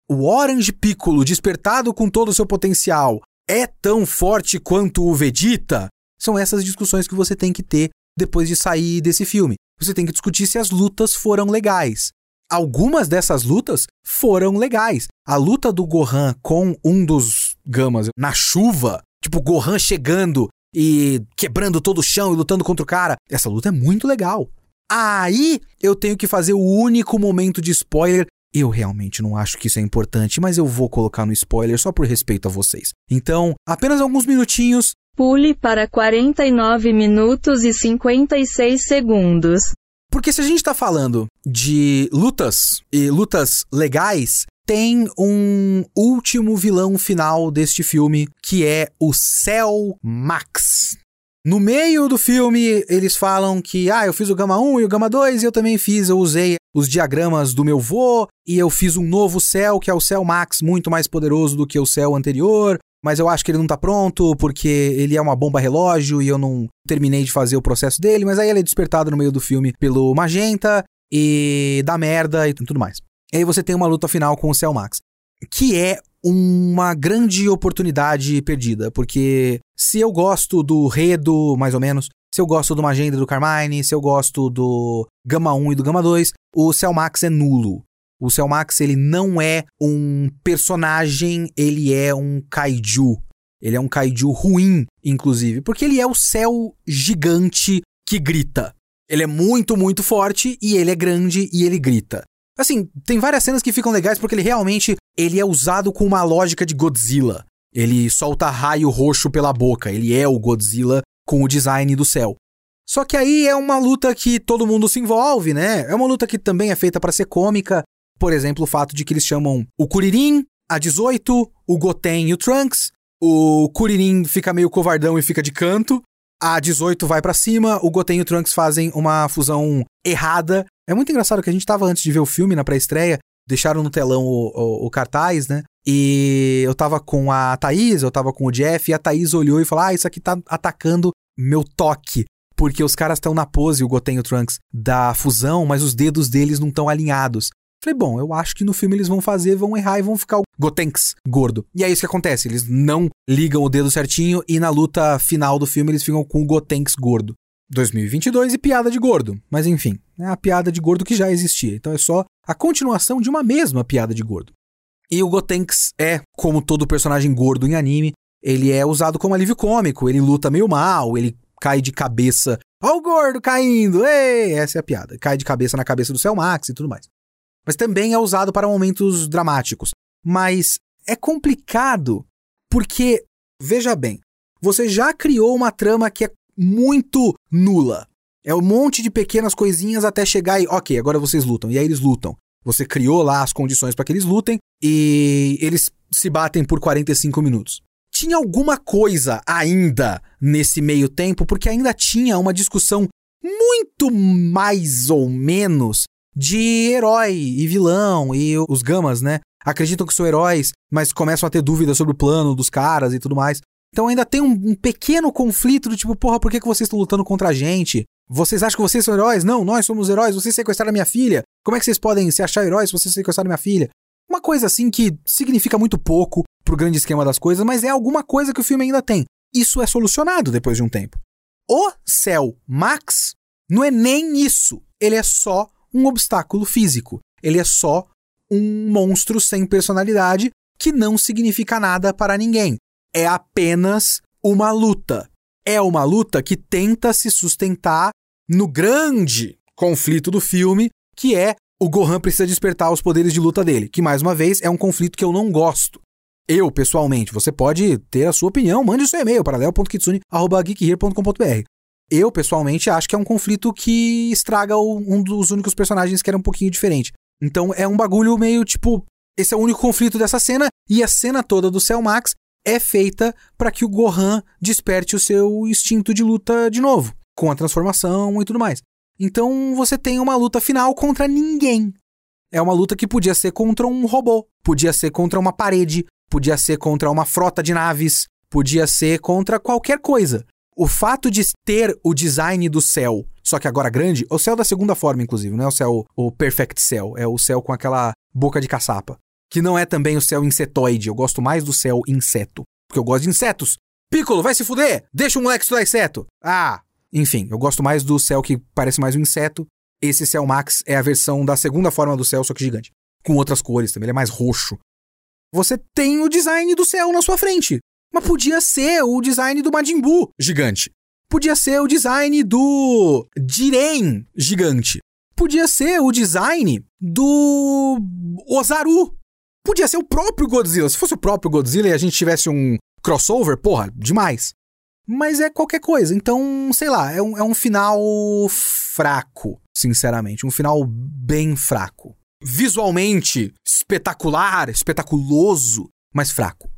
A: O Orange Piccolo, despertado com todo o seu potencial, é tão forte quanto o Vegeta? São essas discussões que você tem que ter depois de sair desse filme. Você tem que discutir se as lutas foram legais algumas dessas lutas foram legais. A luta do Gohan com um dos Gamas na chuva, tipo Gohan chegando e quebrando todo o chão e lutando contra o cara, essa luta é muito legal. Aí eu tenho que fazer o único momento de spoiler. Eu realmente não acho que isso é importante, mas eu vou colocar no spoiler só por respeito a vocês. Então, apenas alguns minutinhos
B: Pule para 49 minutos e 56 segundos.
A: Porque se a gente tá falando de lutas e lutas legais, tem um último vilão final deste filme, que é o Cell Max. No meio do filme, eles falam que, ah, eu fiz o Gama 1 e o Gama 2 e eu também fiz, eu usei os diagramas do meu vô e eu fiz um novo céu, que é o Cell Max, muito mais poderoso do que o céu anterior, mas eu acho que ele não tá pronto porque ele é uma bomba relógio e eu não terminei de fazer o processo dele, mas aí ele é despertado no meio do filme pelo Magenta e dá merda e tudo mais. E aí você tem uma luta final com o Cell Max, que é uma grande oportunidade perdida, porque se eu gosto do Redo, mais ou menos, se eu gosto do Magenta e do Carmine, se eu gosto do Gama 1 e do Gama 2, o Cell Max é nulo. O Cell Max, ele não é um personagem, ele é um kaiju. Ele é um kaiju ruim, inclusive, porque ele é o céu gigante que grita. Ele é muito, muito forte e ele é grande e ele grita. Assim, tem várias cenas que ficam legais porque ele realmente ele é usado com uma lógica de Godzilla. Ele solta raio roxo pela boca, ele é o Godzilla com o design do céu. Só que aí é uma luta que todo mundo se envolve, né? É uma luta que também é feita para ser cômica. Por exemplo, o fato de que eles chamam o Kuririn, a 18, o Goten e o Trunks. O Kuririn fica meio covardão e fica de canto. A 18 vai para cima, o Goten e o Trunks fazem uma fusão errada. É muito engraçado que a gente tava antes de ver o filme na pré-estreia, deixaram no telão o, o, o, cartaz, né? E eu tava com a Thaís, eu tava com o Jeff, e a Thaís olhou e falou: Ah, isso aqui tá atacando meu toque. Porque os caras estão na pose, o Goten e o Trunks, da fusão, mas os dedos deles não estão alinhados. Falei, bom, eu acho que no filme eles vão fazer, vão errar e vão ficar o Gotenks gordo. E é isso que acontece, eles não ligam o dedo certinho e na luta final do filme eles ficam com o Gotenks gordo. 2022 e piada de gordo. Mas enfim, é a piada de gordo que já existia. Então é só a continuação de uma mesma piada de gordo. E o Gotenks é, como todo personagem gordo em anime, ele é usado como alívio cômico, ele luta meio mal, ele cai de cabeça. Ó o gordo caindo! Ei! Essa é a piada. Cai de cabeça na cabeça do Cell Max e tudo mais mas também é usado para momentos dramáticos. Mas é complicado porque, veja bem, você já criou uma trama que é muito nula. É um monte de pequenas coisinhas até chegar e, ok, agora vocês lutam. E aí eles lutam. Você criou lá as condições para que eles lutem e eles se batem por 45 minutos. Tinha alguma coisa ainda nesse meio tempo, porque ainda tinha uma discussão muito mais ou menos de herói e vilão e os gamas, né? Acreditam que são heróis, mas começam a ter dúvidas sobre o plano dos caras e tudo mais. Então ainda tem um, um pequeno conflito do tipo, porra, por que, que vocês estão lutando contra a gente? Vocês acham que vocês são heróis? Não, nós somos heróis, vocês sequestraram a minha filha. Como é que vocês podem se achar heróis se vocês sequestraram a minha filha? Uma coisa assim que significa muito pouco pro grande esquema das coisas, mas é alguma coisa que o filme ainda tem. Isso é solucionado depois de um tempo. O Cell Max não é nem isso. Ele é só um obstáculo físico. Ele é só um monstro sem personalidade que não significa nada para ninguém. É apenas uma luta. É uma luta que tenta se sustentar no grande conflito do filme, que é o Gohan precisa despertar os poderes de luta dele, que mais uma vez é um conflito que eu não gosto. Eu, pessoalmente, você pode ter a sua opinião, mande o seu e-mail para leo.kitsune.geekhere.com.br. Eu, pessoalmente, acho que é um conflito que estraga um dos únicos personagens que era um pouquinho diferente. Então é um bagulho meio tipo. Esse é o único conflito dessa cena, e a cena toda do Cell Max é feita para que o Gohan desperte o seu instinto de luta de novo, com a transformação e tudo mais. Então você tem uma luta final contra ninguém. É uma luta que podia ser contra um robô, podia ser contra uma parede, podia ser contra uma frota de naves, podia ser contra qualquer coisa. O fato de ter o design do céu, só que agora grande, o céu da segunda forma, inclusive, não é o céu, o Perfect Cell, é o céu com aquela boca de caçapa. Que não é também o céu insetoide, eu gosto mais do céu inseto, porque eu gosto de insetos. Piccolo, vai se fuder! Deixa o moleque estudar inseto! Ah! Enfim, eu gosto mais do céu que parece mais um inseto. Esse céu Max é a versão da segunda forma do céu, só que gigante. Com outras cores também, ele é mais roxo. Você tem o design do céu na sua frente. Mas podia ser o design do Majin Buu gigante. Podia ser o design do Jiren gigante. Podia ser o design do Ozaru. Podia ser o próprio Godzilla. Se fosse o próprio Godzilla e a gente tivesse um crossover, porra, demais. mas é qualquer coisa. Então, sei lá, é um, é um final fraco, sinceramente. Um final bem fraco. Visualmente espetacular, espetaculoso, mas fraco.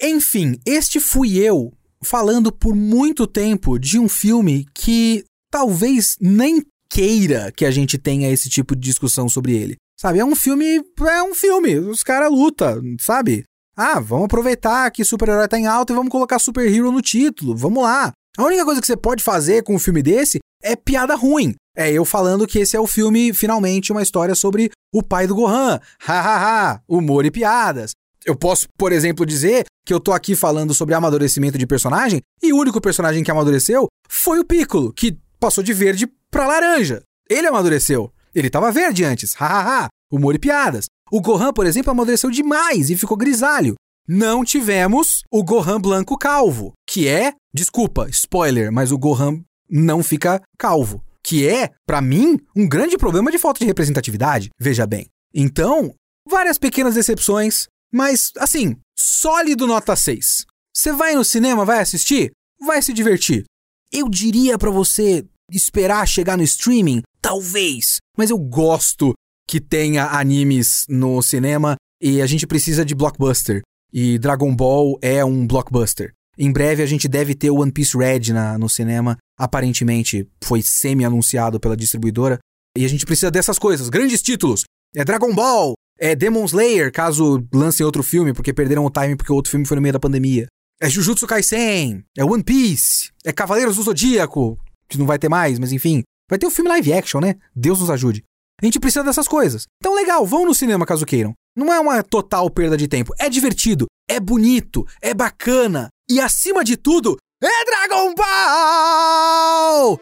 A: Enfim, este fui eu falando por muito tempo de um filme que talvez nem queira que a gente tenha esse tipo de discussão sobre ele. Sabe, é um filme, é um filme, os caras lutam, sabe? Ah, vamos aproveitar que super-herói tá em alta e vamos colocar super-hero no título, vamos lá. A única coisa que você pode fazer com um filme desse é piada ruim. É eu falando que esse é o filme, finalmente, uma história sobre o pai do Gohan. Hahaha, humor e piadas. Eu posso, por exemplo, dizer que eu tô aqui falando sobre amadurecimento de personagem e o único personagem que amadureceu foi o Piccolo, que passou de verde pra laranja. Ele amadureceu. Ele tava verde antes. Hahaha, humor e piadas. O Gohan, por exemplo, amadureceu demais e ficou grisalho. Não tivemos o Gohan branco calvo, que é, desculpa, spoiler, mas o Gohan não fica calvo, que é, para mim, um grande problema de falta de representatividade, veja bem. Então, várias pequenas decepções, mas, assim, sólido nota 6. Você vai no cinema, vai assistir? Vai se divertir. Eu diria para você esperar chegar no streaming? Talvez. Mas eu gosto que tenha animes no cinema e a gente precisa de blockbuster. E Dragon Ball é um blockbuster. Em breve a gente deve ter o One Piece Red na, no cinema. Aparentemente foi semi-anunciado pela distribuidora. E a gente precisa dessas coisas, grandes títulos. É Dragon Ball, é Demon Slayer, caso lancem outro filme, porque perderam o time porque o outro filme foi no meio da pandemia. É Jujutsu Kaisen, é One Piece, é Cavaleiros do Zodíaco, que não vai ter mais, mas enfim. Vai ter o um filme live action, né? Deus nos ajude. A gente precisa dessas coisas. Então, legal, vão no cinema caso queiram. Não é uma total perda de tempo. É divertido, é bonito, é bacana. E acima de tudo, é Dragon Ball!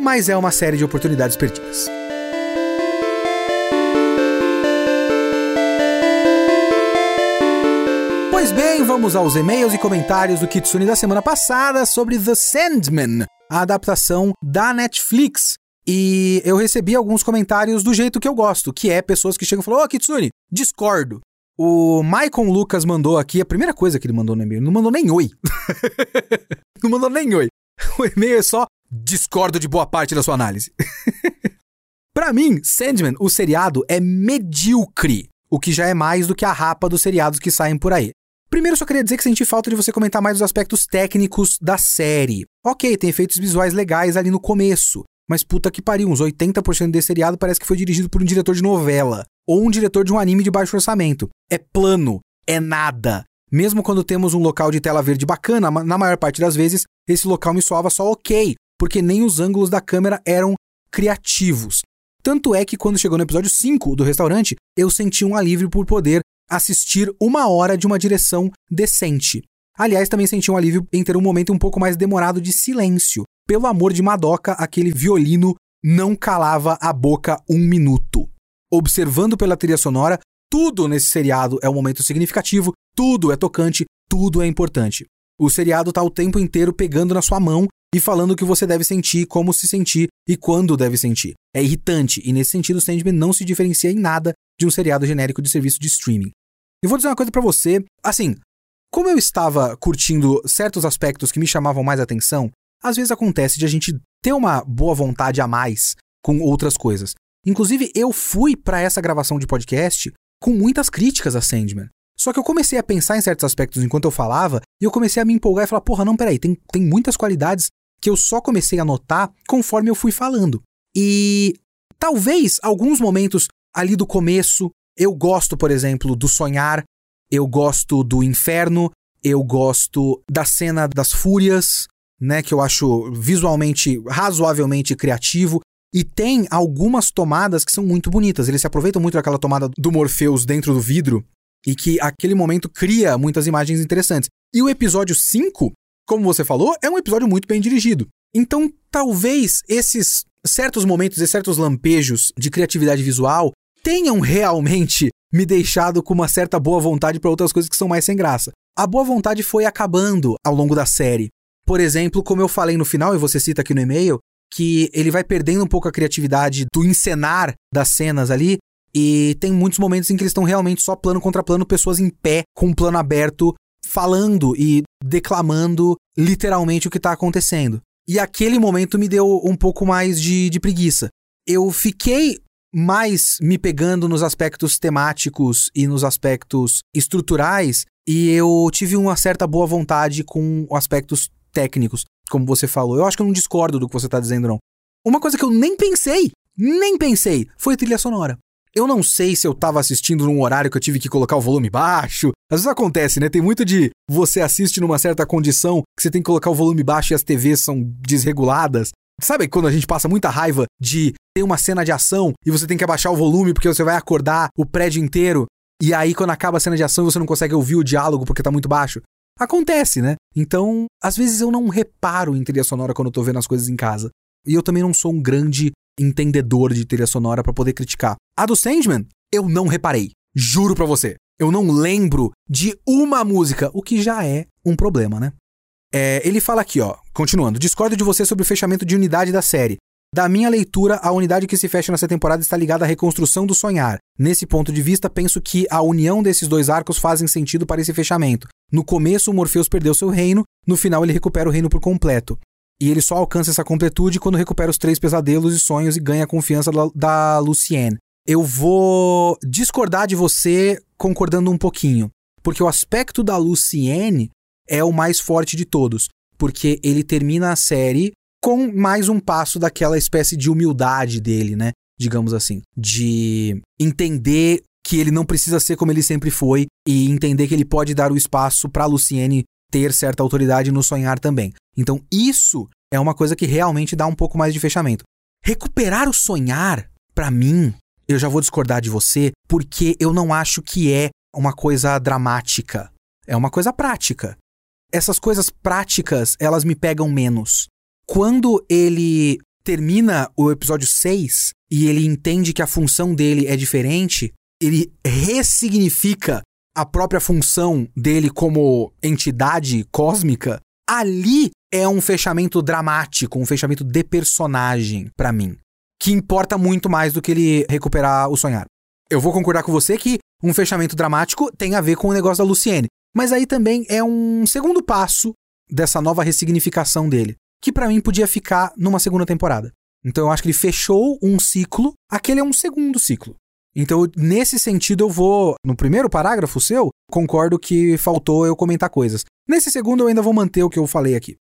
A: Mas é uma série de oportunidades perdidas. Pois bem, vamos aos e-mails e comentários do Kitsune da semana passada sobre The Sandman, a adaptação da Netflix. E eu recebi alguns comentários do jeito que eu gosto, que é pessoas que chegam e falam: Ô, oh, Kitsune, discordo. O Maicon Lucas mandou aqui, a primeira coisa que ele mandou no e-mail, não mandou nem oi. não mandou nem oi. O e-mail é só discordo de boa parte da sua análise. Para mim, Sandman, o seriado, é medíocre, o que já é mais do que a rapa dos seriados que saem por aí. Primeiro, só queria dizer que senti falta de você comentar mais os aspectos técnicos da série. Ok, tem efeitos visuais legais ali no começo, mas puta que pariu, uns 80% desse seriado parece que foi dirigido por um diretor de novela ou um diretor de um anime de baixo orçamento. É plano, é nada. Mesmo quando temos um local de tela verde bacana, na maior parte das vezes, esse local me soava só ok, porque nem os ângulos da câmera eram criativos. Tanto é que quando chegou no episódio 5 do restaurante, eu senti um alívio por poder assistir uma hora de uma direção decente. Aliás, também senti um alívio em ter um momento um pouco mais demorado de silêncio. Pelo amor de Madoka, aquele violino não calava a boca um minuto. Observando pela trilha sonora, tudo nesse seriado é um momento significativo, tudo é tocante, tudo é importante. O seriado tá o tempo inteiro pegando na sua mão e falando o que você deve sentir, como se sentir e quando deve sentir. É irritante e nesse sentido Sandman não se diferencia em nada de um seriado genérico de serviço de streaming. E vou dizer uma coisa para você, assim, como eu estava curtindo certos aspectos que me chamavam mais atenção, às vezes acontece de a gente ter uma boa vontade a mais com outras coisas. Inclusive, eu fui para essa gravação de podcast com muitas críticas a Sandman. Só que eu comecei a pensar em certos aspectos enquanto eu falava, e eu comecei a me empolgar e falar: porra, não, peraí, tem, tem muitas qualidades que eu só comecei a notar conforme eu fui falando. E talvez alguns momentos ali do começo eu gosto, por exemplo, do sonhar, eu gosto do inferno, eu gosto da cena das fúrias, né, que eu acho visualmente razoavelmente criativo. E tem algumas tomadas que são muito bonitas. Eles se aproveitam muito daquela tomada do Morpheus dentro do vidro e que aquele momento cria muitas imagens interessantes. E o episódio 5, como você falou, é um episódio muito bem dirigido. Então, talvez esses certos momentos e certos lampejos de criatividade visual tenham realmente me deixado com uma certa boa vontade para outras coisas que são mais sem graça. A boa vontade foi acabando ao longo da série. Por exemplo, como eu falei no final, e você cita aqui no e-mail, que ele vai perdendo um pouco a criatividade do encenar das cenas ali, e tem muitos momentos em que eles estão realmente só plano contra plano, pessoas em pé, com um plano aberto, falando e declamando literalmente o que tá acontecendo. E aquele momento me deu um pouco mais de, de preguiça. Eu fiquei mais me pegando nos aspectos temáticos e nos aspectos estruturais, e eu tive uma certa boa vontade com aspectos técnicos, como você falou. Eu acho que eu não discordo do que você está dizendo, não. Uma coisa que eu nem pensei, nem pensei, foi trilha sonora. Eu não sei se eu tava assistindo num horário que eu tive que colocar o volume baixo. Às vezes acontece, né? Tem muito de você assiste numa certa condição que você tem que colocar o volume baixo e as TVs são desreguladas. Sabe quando a gente passa muita raiva de ter uma cena de ação e você tem que abaixar o volume porque você vai acordar o prédio inteiro e aí quando acaba a cena de ação você não consegue ouvir o diálogo porque tá muito baixo? Acontece, né? Então, às vezes eu não reparo em trilha sonora quando eu tô vendo as coisas em casa. E eu também não sou um grande entendedor de trilha sonora para poder criticar. A do Sandman, eu não reparei. Juro pra você. Eu não lembro de uma música, o que já é um problema, né? É, ele fala aqui, ó, continuando. Discordo de você sobre o fechamento de unidade da série. Da minha leitura, a unidade que se fecha nessa temporada está ligada à reconstrução do sonhar. Nesse ponto de vista, penso que a união desses dois arcos fazem sentido para esse fechamento. No começo, o Morpheus perdeu seu reino, no final, ele recupera o reino por completo. E ele só alcança essa completude quando recupera os três pesadelos e sonhos e ganha a confiança da, da Lucienne. Eu vou discordar de você concordando um pouquinho, porque o aspecto da Lucienne é o mais forte de todos, porque ele termina a série com mais um passo daquela espécie de humildade dele, né? Digamos assim, de entender que ele não precisa ser como ele sempre foi e entender que ele pode dar o espaço para Luciene ter certa autoridade no sonhar também. Então, isso é uma coisa que realmente dá um pouco mais de fechamento. Recuperar o sonhar, para mim, eu já vou discordar de você, porque eu não acho que é uma coisa dramática. É uma coisa prática. Essas coisas práticas, elas me pegam menos. Quando ele termina o episódio 6 e ele entende que a função dele é diferente, ele ressignifica a própria função dele como entidade cósmica, ali é um fechamento dramático, um fechamento de personagem para mim, que importa muito mais do que ele recuperar o sonhar. Eu vou concordar com você que um fechamento dramático tem a ver com o negócio da Luciene, mas aí também é um segundo passo dessa nova ressignificação dele, que para mim podia ficar numa segunda temporada. Então eu acho que ele fechou um ciclo, aquele é um segundo ciclo. Então, nesse sentido, eu vou. No primeiro parágrafo seu, concordo que faltou eu comentar coisas. Nesse segundo, eu ainda vou manter o que eu falei aqui.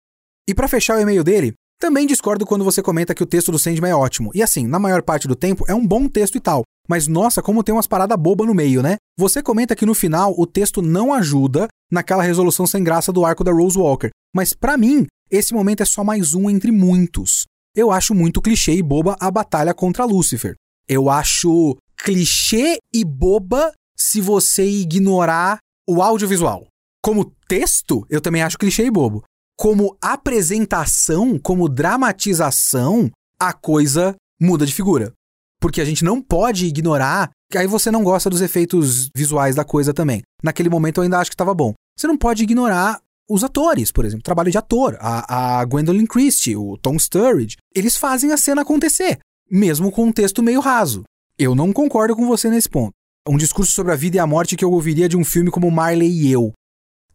A: E para fechar o e-mail dele, também discordo quando você comenta que o texto do Sandman é ótimo. E assim, na maior parte do tempo, é um bom texto e tal. Mas nossa, como tem umas paradas boba no meio, né? Você comenta que no final o texto não ajuda naquela resolução sem graça do arco da Rose Walker. Mas para mim, esse momento é só mais um entre muitos. Eu acho muito clichê e boba a batalha contra Lúcifer. Eu acho clichê e boba se você ignorar o audiovisual. Como texto, eu também acho clichê e bobo. Como apresentação, como dramatização, a coisa muda de figura. Porque a gente não pode ignorar que aí você não gosta dos efeitos visuais da coisa também. Naquele momento eu ainda acho que estava bom. Você não pode ignorar os atores, por exemplo, trabalho de ator. A, a Gwendolyn Christie, o Tom Sturridge, eles fazem a cena acontecer, mesmo com um texto meio raso. Eu não concordo com você nesse ponto. Um discurso sobre a vida e a morte que eu ouviria de um filme como Marley e eu.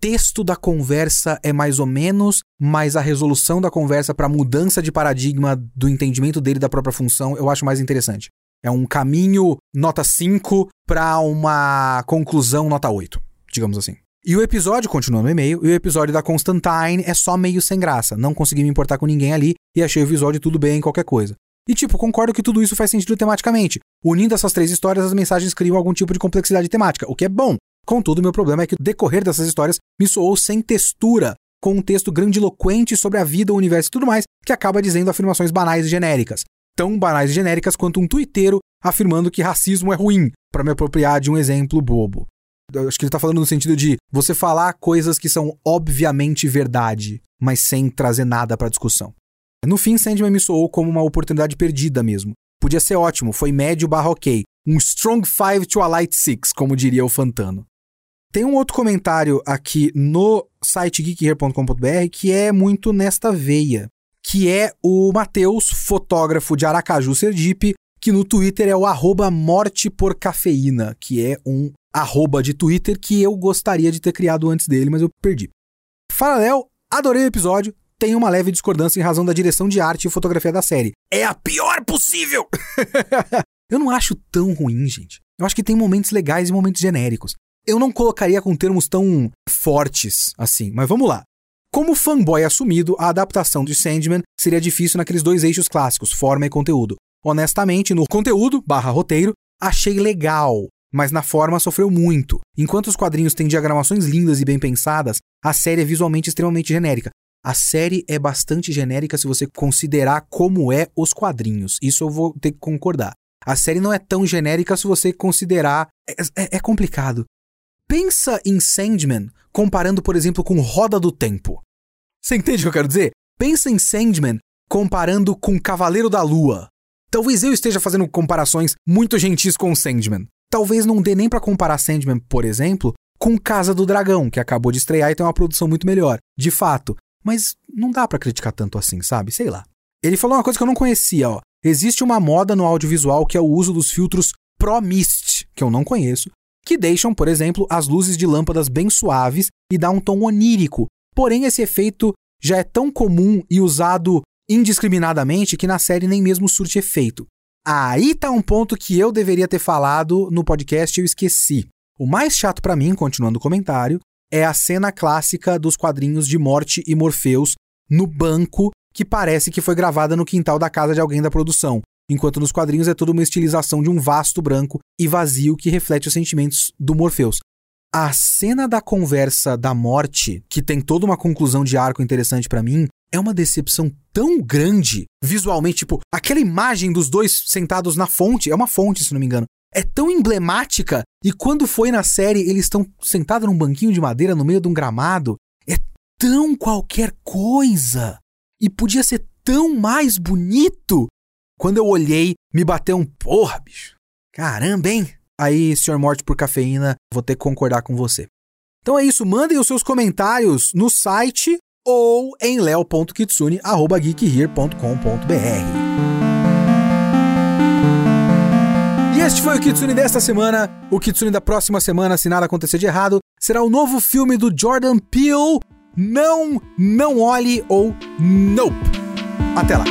A: Texto da conversa é mais ou menos, mas a resolução da conversa para mudança de paradigma do entendimento dele da própria função eu acho mais interessante. É um caminho nota 5 para uma conclusão nota 8, digamos assim. E o episódio, continua no e-mail, e o episódio da Constantine é só meio sem graça. Não consegui me importar com ninguém ali e achei o episódio tudo bem, qualquer coisa. E tipo, concordo que tudo isso faz sentido tematicamente. Unindo essas três histórias, as mensagens criam algum tipo de complexidade temática, o que é bom. Contudo, meu problema é que o decorrer dessas histórias me soou sem textura, com um texto grandiloquente sobre a vida, o universo e tudo mais, que acaba dizendo afirmações banais e genéricas. Tão banais e genéricas quanto um tuiteiro afirmando que racismo é ruim, para me apropriar de um exemplo bobo. Acho que ele tá falando no sentido de você falar coisas que são obviamente verdade, mas sem trazer nada para discussão. No fim, Sandman me soou como uma oportunidade perdida mesmo. Podia ser ótimo, foi médio barra ok. Um strong five to a light six, como diria o Fantano. Tem um outro comentário aqui no site geekhere.com.br que é muito nesta veia, que é o Matheus, fotógrafo de Aracaju, Sergipe, que no Twitter é o arroba morte por cafeína, que é um arroba de Twitter que eu gostaria de ter criado antes dele, mas eu perdi. Fala, Léo, adorei o episódio. Tem uma leve discordância em razão da direção de arte e fotografia da série. É a pior possível! eu não acho tão ruim, gente. Eu acho que tem momentos legais e momentos genéricos. Eu não colocaria com termos tão fortes assim, mas vamos lá. Como fanboy assumido, a adaptação de Sandman seria difícil naqueles dois eixos clássicos, forma e conteúdo. Honestamente, no conteúdo, barra roteiro, achei legal, mas na forma sofreu muito. Enquanto os quadrinhos têm diagramações lindas e bem pensadas, a série é visualmente extremamente genérica. A série é bastante genérica se você considerar como é os quadrinhos. Isso eu vou ter que concordar. A série não é tão genérica se você considerar. É, é, é complicado. Pensa em Sandman comparando, por exemplo, com Roda do Tempo. Você entende o que eu quero dizer? Pensa em Sandman comparando com Cavaleiro da Lua. Talvez eu esteja fazendo comparações muito gentis com Sandman. Talvez não dê nem para comparar Sandman, por exemplo, com Casa do Dragão, que acabou de estrear e tem uma produção muito melhor, de fato. Mas não dá para criticar tanto assim, sabe? Sei lá. Ele falou uma coisa que eu não conhecia, ó. Existe uma moda no audiovisual que é o uso dos filtros Pro Mist, que eu não conheço, que deixam, por exemplo, as luzes de lâmpadas bem suaves e dá um tom onírico. Porém, esse efeito já é tão comum e usado indiscriminadamente que na série nem mesmo surte efeito. Aí tá um ponto que eu deveria ter falado no podcast e eu esqueci. O mais chato para mim, continuando o comentário, é a cena clássica dos quadrinhos de Morte e Morpheus no banco que parece que foi gravada no quintal da casa de alguém da produção enquanto nos quadrinhos é toda uma estilização de um vasto branco e vazio que reflete os sentimentos do Morpheus. A cena da conversa da morte, que tem toda uma conclusão de arco interessante para mim, é uma decepção tão grande visualmente, tipo, aquela imagem dos dois sentados na fonte, é uma fonte, se não me engano, é tão emblemática e quando foi na série eles estão sentados num banquinho de madeira no meio de um gramado, é tão qualquer coisa e podia ser tão mais bonito quando eu olhei, me bateu um porra, bicho. Caramba, hein? Aí, senhor Morte por Cafeína, vou ter que concordar com você. Então é isso, mandem os seus comentários no site ou em leo.kitsune.geekhere.com.br. E este foi o Kitsune desta semana. O Kitsune da próxima semana, se nada acontecer de errado, será o novo filme do Jordan Peele. Não, não olhe ou Nope. Até lá.